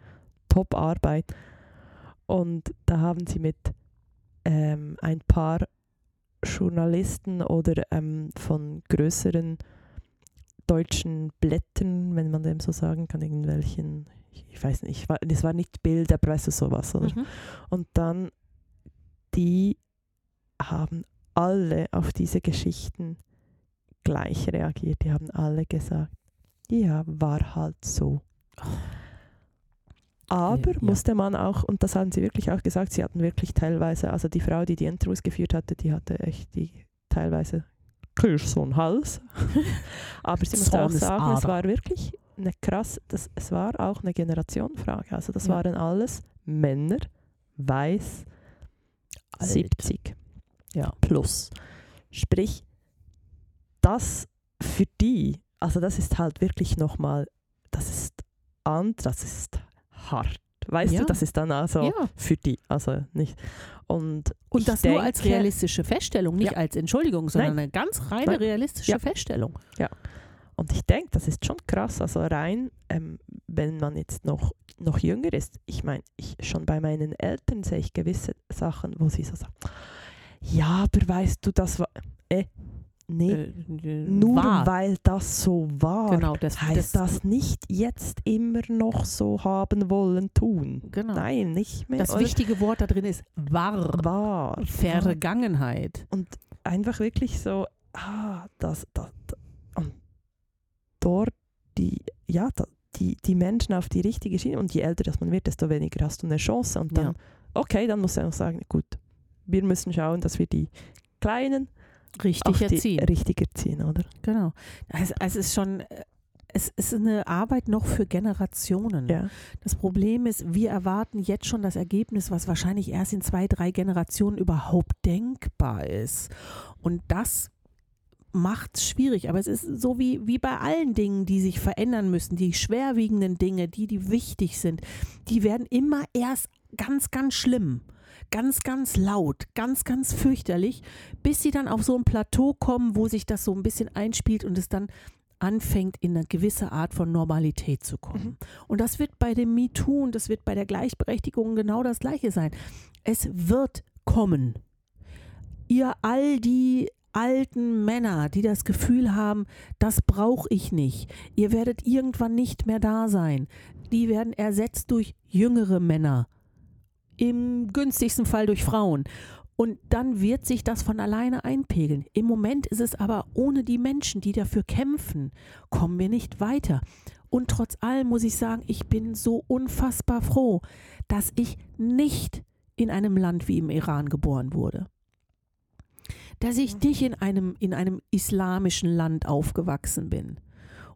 Top-Arbeit. Und da haben sie mit ähm, ein paar Journalisten oder ähm, von größeren deutschen Blättern, wenn man dem so sagen kann, irgendwelchen, ich, weiß nicht, ich war, das war nicht Bild, aber weißt du sowas, oder? Mhm. Und dann, die haben alle auf diese Geschichten gleich reagiert. Die haben alle gesagt, ja, war halt so. Aber Ja. musste man auch, und das haben sie wirklich auch gesagt, sie hatten wirklich teilweise, also die Frau, die die Interviews geführt hatte, die hatte echt die teilweise kriegst so einen Hals. Aber sie muss auch sagen, es Zornesader. war wirklich eine krass, das, es war auch eine Generationenfrage. Also das Ja. waren alles Männer, weiß, Alt. 70 Ja. plus. Sprich, das für die, also das ist halt wirklich nochmal, das ist an, das ist hart. Weißt Ja. du, das ist dann also ja. für die, also nicht. Und, Und das nur als denke- realistische Feststellung, nicht Ja. als Entschuldigung, sondern Nein. eine ganz reine Nein. realistische Ja. Feststellung. Und ich denke, das ist schon krass. Also rein, ähm, wenn man jetzt noch, noch jünger ist. Ich meine, ich, schon bei meinen Eltern sehe ich gewisse Sachen, wo sie so sagen, ja, aber weißt du, das war, äh, nee, Äh, nur wahr. weil das so war, Genau, das, heißt das, nicht jetzt immer noch so haben wollen tun. Genau. Nein, nicht mehr. Das wichtige Wort da drin ist wahr. war. Vergangenheit. Und einfach wirklich so, ah, das, das, das und dort die, ja, die, die Menschen auf die richtige Schiene. Und je älter das man wird, desto weniger hast du eine Chance. Und dann, Ja. okay, dann musst du auch sagen, gut, wir müssen schauen, dass wir die Kleinen Richtig erziehen. richtig erziehen, oder? Genau. Also, es ist schon, äh, es ist eine Arbeit noch für Generationen. Ja. Das Problem ist, wir erwarten jetzt schon das Ergebnis, was wahrscheinlich erst in zwei, drei Generationen überhaupt denkbar ist. Und das macht es schwierig. Aber es ist so wie, wie bei allen Dingen, die sich verändern müssen. Die schwerwiegenden Dinge, die, die wichtig sind, die werden immer erst ganz, ganz schlimm. Ganz, ganz laut, ganz, ganz fürchterlich, bis sie dann auf so ein Plateau kommen, wo sich das so ein bisschen einspielt und es dann anfängt, in eine gewisse Art von Normalität zu kommen. Mhm. Und das wird bei dem MeToo und das wird bei der Gleichberechtigung genau das Gleiche sein. Es wird kommen. Ihr all die alten Männer, die das Gefühl haben, das brauche ich nicht. Ihr werdet irgendwann nicht mehr da sein. Die werden ersetzt durch jüngere Männer. Im günstigsten Fall durch Frauen. Und dann wird sich das von alleine einpegeln. Im Moment ist es aber ohne die Menschen, die dafür kämpfen, kommen wir nicht weiter. Und trotz allem muss ich sagen, ich bin so unfassbar froh, dass ich nicht in einem Land wie im Iran geboren wurde. Dass ich nicht in einem, in einem islamischen Land aufgewachsen bin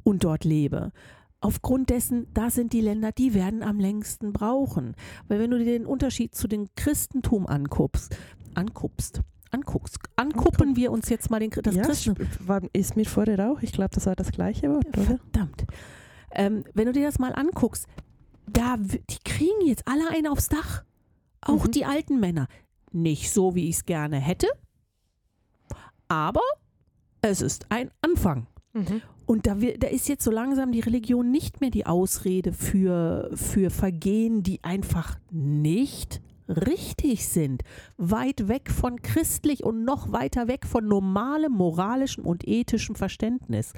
und dort lebe. Aufgrund dessen, das sind die Länder, die werden am längsten brauchen. Weil wenn du dir den Unterschied zu dem Christentum anguckst, anguckst, anguckst, angucken wir uns jetzt mal den, das ja, Christentum. war, ist mir vorher auch. Ich glaube, das war das gleiche Wort, oder? Verdammt. Ähm, wenn du dir das mal anguckst, da, die kriegen jetzt alle einen aufs Dach. Auch Mhm. die alten Männer. Nicht so, wie ich es gerne hätte, aber es ist ein Anfang. Und da, wir, da ist jetzt so langsam die Religion nicht mehr die Ausrede für, für Vergehen, die einfach nicht richtig sind. Weit weg von christlich und noch weiter weg von normalem moralischem und ethischem Verständnis.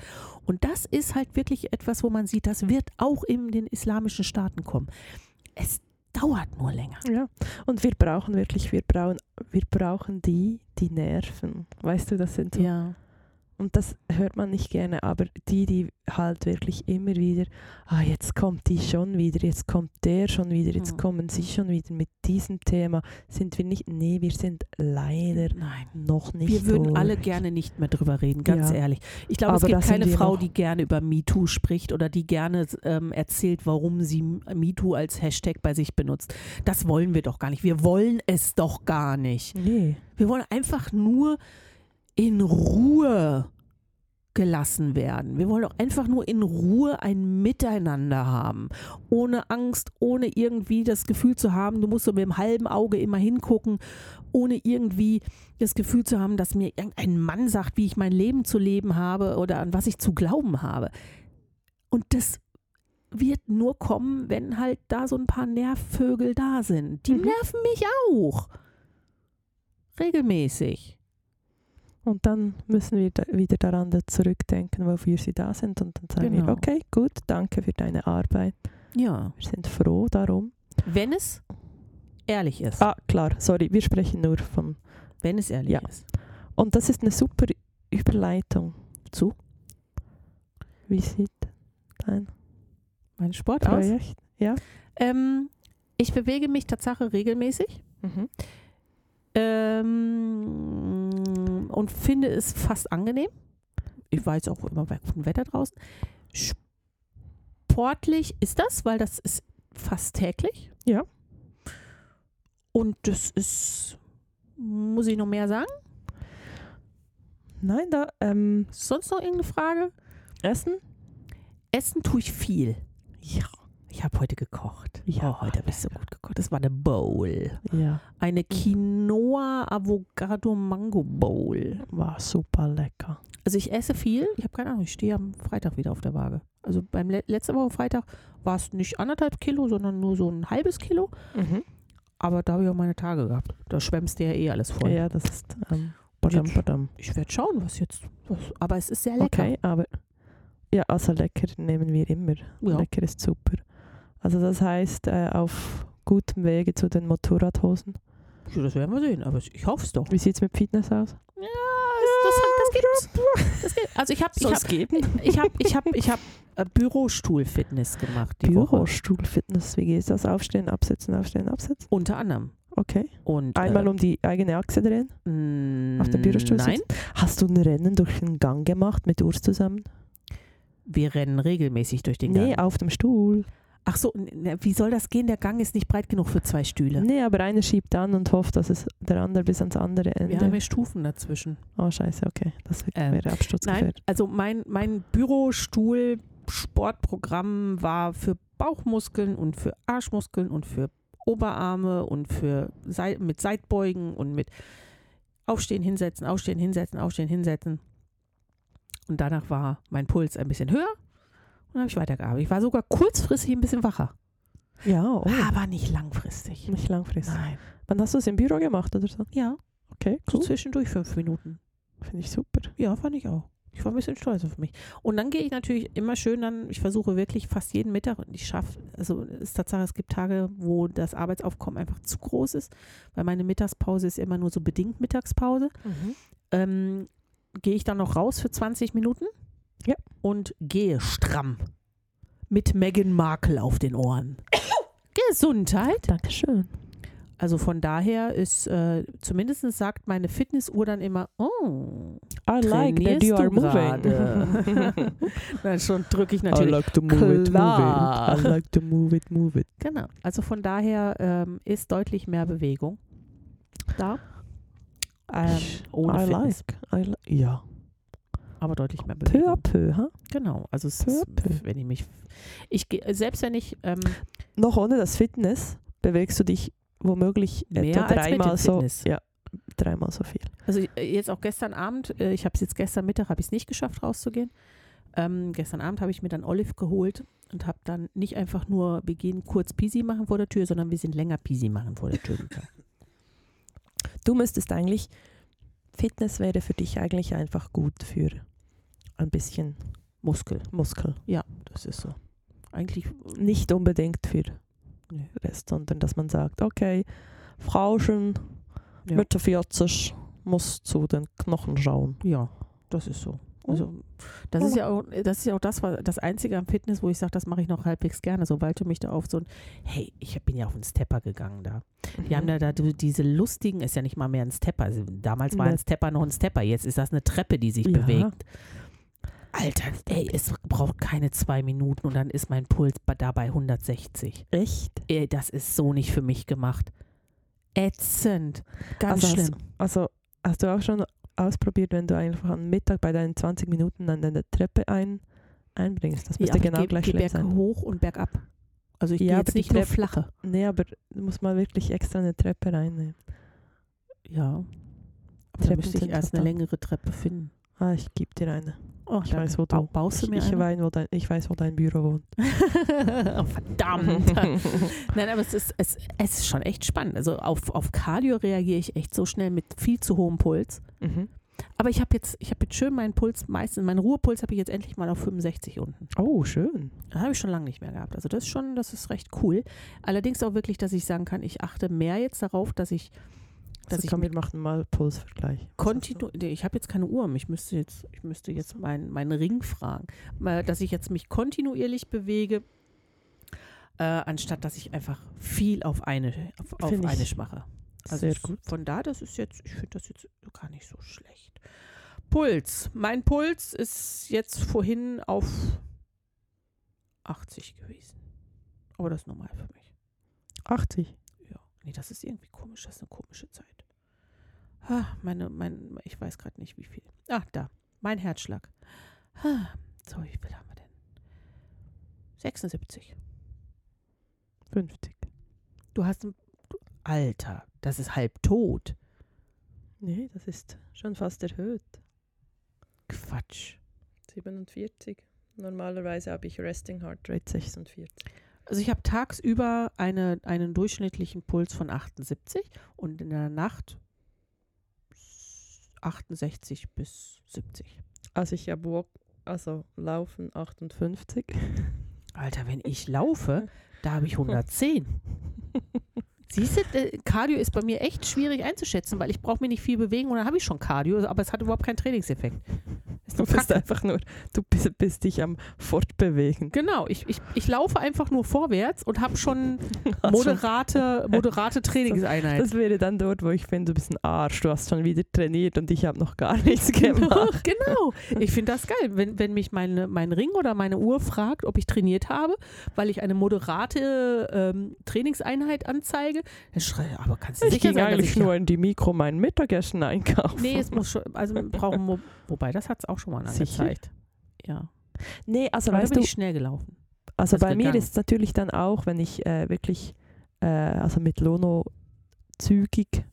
Und das ist halt wirklich etwas, wo man sieht, das wird auch in den islamischen Staaten kommen. Es dauert nur länger. Ja, und wir brauchen wirklich, wir brauchen, wir brauchen die, die nerven. Weißt du, das sind so Ja. Und das hört man nicht gerne, aber die, die halt wirklich immer wieder, ah, jetzt kommt die schon wieder, jetzt kommt der schon wieder, jetzt Mhm. kommen sie schon wieder mit diesem Thema, sind wir nicht, nee, wir sind leider Nein. noch nicht Wir würden durch. alle gerne nicht mehr drüber reden, ganz Ja. ehrlich. Ich glaube, es gibt keine Frau, die gerne über MeToo spricht oder die gerne ähm, erzählt, warum sie MeToo als Hashtag bei sich benutzt. Das wollen wir doch gar nicht. Wir wollen es doch gar nicht. Nee, Wir wollen einfach nur in Ruhe gelassen werden. Wir wollen doch einfach nur in Ruhe ein Miteinander haben. Ohne Angst, ohne irgendwie das Gefühl zu haben, du musst so mit dem halben Auge immer hingucken, ohne irgendwie das Gefühl zu haben, dass mir irgendein Mann sagt, wie ich mein Leben zu leben habe oder an was ich zu glauben habe. Und das wird nur kommen, wenn halt da so ein paar Nervvögel da sind. Die Mhm. nerven mich auch. Regelmäßig. Und dann müssen wir da wieder daran da zurückdenken, wofür sie da sind und dann sagen wir, Genau. okay, gut, danke für deine Arbeit, Ja. wir sind froh darum. Wenn es ehrlich ist. Ah, klar, sorry, wir sprechen nur von, Wenn es ehrlich Ja. ist. und das ist eine super Überleitung. Zu Wie sieht dein mein Sport aus. Projekt? Ja. Ähm, ich bewege mich Tatsache regelmäßig. Mhm. Ähm, und finde es fast angenehm. Ich war jetzt auch immer bei gutem Wetter draußen. Sportlich ist das, weil das ist fast täglich. Ja. Und das ist, muss ich noch mehr sagen? Nein, da, ähm, Sonst noch irgendeine Frage? Essen? Essen tue ich viel. Ja. Ich habe heute gekocht. Ja, oh, heute habe ich so gut gekocht. Das war eine Bowl. Ja. Eine Quinoa Avocado Mango Bowl. War super lecker. Also ich esse viel. Ich habe keine Ahnung, ich stehe am Freitag wieder auf der Waage. Also beim Le letzte Woche Freitag war es nicht anderthalb Kilo, sondern nur so ein halbes Kilo. Mhm. Aber da habe ich auch meine Tage gehabt. Da schwemmst du ja eh alles voll. Ja, das ist, ähm, badam, badam. Ich werde schauen, was jetzt. Was, aber es ist sehr lecker. Okay, aber ja, also lecker nehmen wir immer. Ja. Lecker ist super. Also das heißt, äh, auf gutem Wege zu den Motorradhosen. Ja, das werden wir sehen. Aber ich hoffe es doch. Wie sieht es mit Fitness aus? Ja, das, das, geht, das geht. Also ich habe ich hab, geben? ich hab, ich hab, ich hab äh, Bürostuhl-Fitness gemacht. Bürostuhl-Fitness, wie geht das? Aufstehen, absetzen, aufstehen, absetzen? Unter anderem. Okay. Und, Einmal äh, um die eigene Achse drehen? Auf dem Bürostuhl Nein, sitzen? Hast du ein Rennen durch den Gang gemacht mit Urs zusammen? wir rennen regelmäßig durch den Nee, Gang. auf dem Stuhl. Ach so, wie soll das gehen? Der Gang ist nicht breit genug für zwei Stühle. Nee, aber einer schiebt an und hofft, dass es der andere bis ans andere Wir haben Ende. ja Stufen dazwischen. Oh, scheiße, okay. Das Ähm, wäre absturzgefährdet. Nein, also mein, mein Bürostuhl-Sportprogramm war für Bauchmuskeln und für Arschmuskeln und für Oberarme und für Sei mit Seitbeugen und mit Aufstehen, hinsetzen, aufstehen, hinsetzen, aufstehen, hinsetzen. Und danach war mein Puls ein bisschen höher und dann habe ich weitergearbeitet. Ich war sogar kurzfristig ein bisschen wacher, Ja, oh, aber nicht langfristig. nicht langfristig. Nein. Wann hast du es im Büro gemacht oder so? Ja, Okay, so cool. zwischendurch fünf Minuten. Finde ich super. Ja, fand ich auch. Ich war ein bisschen stolz auf mich. Und dann gehe ich natürlich immer schön dann, ich versuche wirklich fast jeden Mittag und ich schaffe, also es ist Tatsache, es gibt Tage, wo das Arbeitsaufkommen einfach zu groß ist, weil meine Mittagspause ist immer nur so bedingt Mittagspause. Ähm, gehe ich dann noch raus für 20 Minuten Ja. und gehe stramm mit Meghan Markle auf den Ohren. Gesundheit. Dankeschön. Also von daher ist, äh, zumindest sagt meine Fitnessuhr dann immer, oh, I like that you are moving. Dann schon drücke ich I natürlich. like to move it, Klar. move it. I like to move it, move it. Genau. Also von daher ähm, ist deutlich mehr Bewegung da. Ähm, ohne I Fitness, like. I li ja. Aber deutlich mehr Peu à Bewegung. peu, ha? Genau. Also es Peu ist, peu. wenn ich mich, ich selbst wenn ich ähm, Noch ohne das Fitness bewegst du dich womöglich Mehr dreimal so. Ja, dreimal so viel. Also äh, jetzt auch gestern Abend, äh, ich habe es jetzt gestern Mittag, habe ich es nicht geschafft rauszugehen. Ähm, gestern Abend habe ich mir dann Olive geholt und habe dann nicht einfach nur, wir gehen kurz Pisi machen vor der Tür, sondern wir sind länger Pisi machen vor der Tür gegangen. Du müsstest eigentlich, Fitness wäre für dich eigentlich einfach gut für ein bisschen Muskel, Muskel. das ist so. Eigentlich, Nicht unbedingt für Nee. Rest, sondern dass man sagt, okay, Frauchen Ja. Mitte 40 muss zu den Knochen schauen. ja, das ist so. Also, das ist ja auch, das ist ja auch das, was, das Einzige am Fitness, wo ich sage, das mache ich noch halbwegs gerne, sobald du mich da auf so ein, hey, ich bin ja auf einen Stepper gegangen da. Die haben Mhm. ja da die- diese lustigen, ist ja nicht mal mehr ein Stepper. Also damals war Ne. ein Stepper noch ein Stepper, jetzt ist das eine Treppe, die sich Ja. bewegt. Alter, ey, es braucht keine zwei Minuten und dann ist mein Puls bei- da bei 160. Echt? Ey, das ist so nicht für mich gemacht. Ätzend. Ganz Also hast- schlimm. Also hast du auch schon ausprobiert, wenn du einfach am Mittag bei deinen 20 Minuten an der Treppe ein, einbringst? Das müsste aber genau ich gleich gehe schlimm berg sein. hoch und bergab. Also ich Ja, gehe jetzt nicht nur Treppe- flache. Nee, aber du musst mal wirklich extra eine Treppe reinnehmen. Ja. Aber da Treppen müsste ich erst eine längere Treppe finden. Ah, ich gebe dir eine. Oh, Ich weiß, wo du Baust du mir ich, weiß, wo dein, ich weiß, wo dein Büro wohnt. oh, verdammt. Nein, aber es ist, es, es ist schon echt spannend. Also auf, auf Cardio reagiere ich echt so schnell mit viel zu hohem Puls. Mhm. Aber ich habe jetzt, ich habe jetzt schön meinen Puls, meistens, meinen Ruhepuls habe ich jetzt endlich mal auf 65 unten. Oh, schön. Das habe ich schon lange nicht mehr gehabt. Also das ist schon, das ist recht cool. Allerdings auch wirklich, dass ich sagen kann, ich achte mehr jetzt darauf, dass ich, dass Also ich komm, wir machen mal Pulsvergleich. kontinu ich habe jetzt keine Uhr, ich müsste jetzt, ich müsste jetzt meinen meinen Ring fragen, dass ich jetzt mich kontinuierlich bewege, äh, anstatt dass ich einfach viel auf eine auf, auf eine mache. Also Sehr gut. Von da, das ist jetzt, ich finde das jetzt gar nicht so schlecht. Puls. Mein Puls ist jetzt vorhin auf 80 gewesen. Aber das ist normal für mich. 80. Ja. Nee, das ist irgendwie komisch. Das ist eine komische Zeit. Ah, meine, mein, ich weiß gerade nicht, wie viel. Ah, da. Mein Herzschlag. Ah, so, wie viel haben wir denn? 76. 50. Du hast ein. Alter, das ist halb tot. Nee, das ist schon fast erhöht. Quatsch. 47. Normalerweise habe ich Resting Heart Rate 46. Also ich habe tagsüber eine, einen durchschnittlichen Puls von 78 und in der Nacht 68 bis 70. Also ich habe Walk, also Laufen 58. Alter, wenn ich laufe, da habe ich 110. Siehst du, Cardio ist bei mir echt schwierig einzuschätzen, weil ich brauche mir nicht viel bewegen und dann habe ich schon Cardio, aber es hat überhaupt keinen Trainingseffekt. Ist Du bist Kacke. einfach nur, du bist, bist dich am Fortbewegen. Genau, ich, ich, ich laufe einfach nur vorwärts und habe schon schon- moderate, moderate Trainingseinheiten. Das wäre dann dort, wo ich finde, du bist ein Arsch. Du hast schon wieder trainiert und ich habe noch gar nichts gemacht. genau. Ich finde das geil, wenn, wenn mich meine, mein Ring oder meine Uhr fragt, ob ich trainiert habe, weil ich eine moderate ähm, Trainingseinheit anzeige, dann schreie ich, aber kannst du Ich sicher ging sein, eigentlich ich nur in die Mikro mein Mittagessen einkaufen. Nee, es muss schon, also wir brauchen, Mo wobei das hat es auch schon mal angezeigt. Ja, Nee, also aber weißt bin du, ich schnell gelaufen. also bei mir gegangen. ist es natürlich dann auch, wenn ich äh, wirklich, äh, also mit Lono zügig,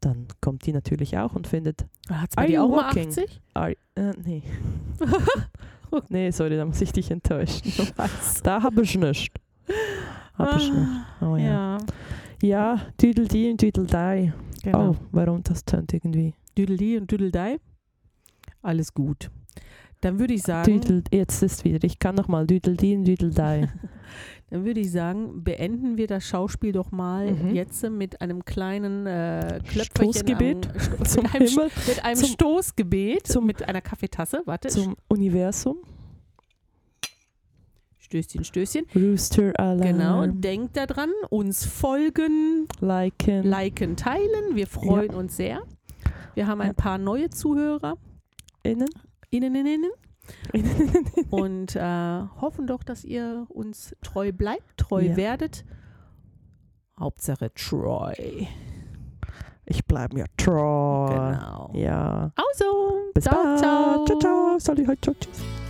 dann kommt die natürlich auch und findet, Hat es bei Are dir auch mal walking? 80? ah, äh, nee. nee, sorry, da muss ich dich enttäuschen. Da habe ich nicht. Habe ich nicht. Oh ja. ja, Ja, Düdeldie und Düdeldei. genau. Oh, warum das tönt irgendwie. Düdeldi und Düdeldei. Alles gut. Dann würde ich sagen, Düdel, jetzt ist wieder. Ich kann noch mal Düdeldie und Düdeldei. dann würde ich sagen, beenden wir das Schauspiel doch mal Mhm. jetzt mit einem kleinen äh, Stoßgebet am, zum mit einem, Himmel, mit einem zum- Stoßgebet zum- mit einer Kaffeetasse. Warte, zum Universum. Stößchen, Stößchen. Rooster Alarm. Genau, denkt daran, uns folgen, Liken. liken, teilen. Wir freuen uns sehr. Wir haben ein Ja. paar neue Zuhörer, Innen. innen, innen, und äh, hoffen doch, dass ihr uns treu bleibt, treu Ja. werdet. Hauptsache treu. Ich bleibe mir treu. Genau. Ja. Also, Bis ciao, bald. ciao. Ciao, ciao. Salut, ciao, tschüss.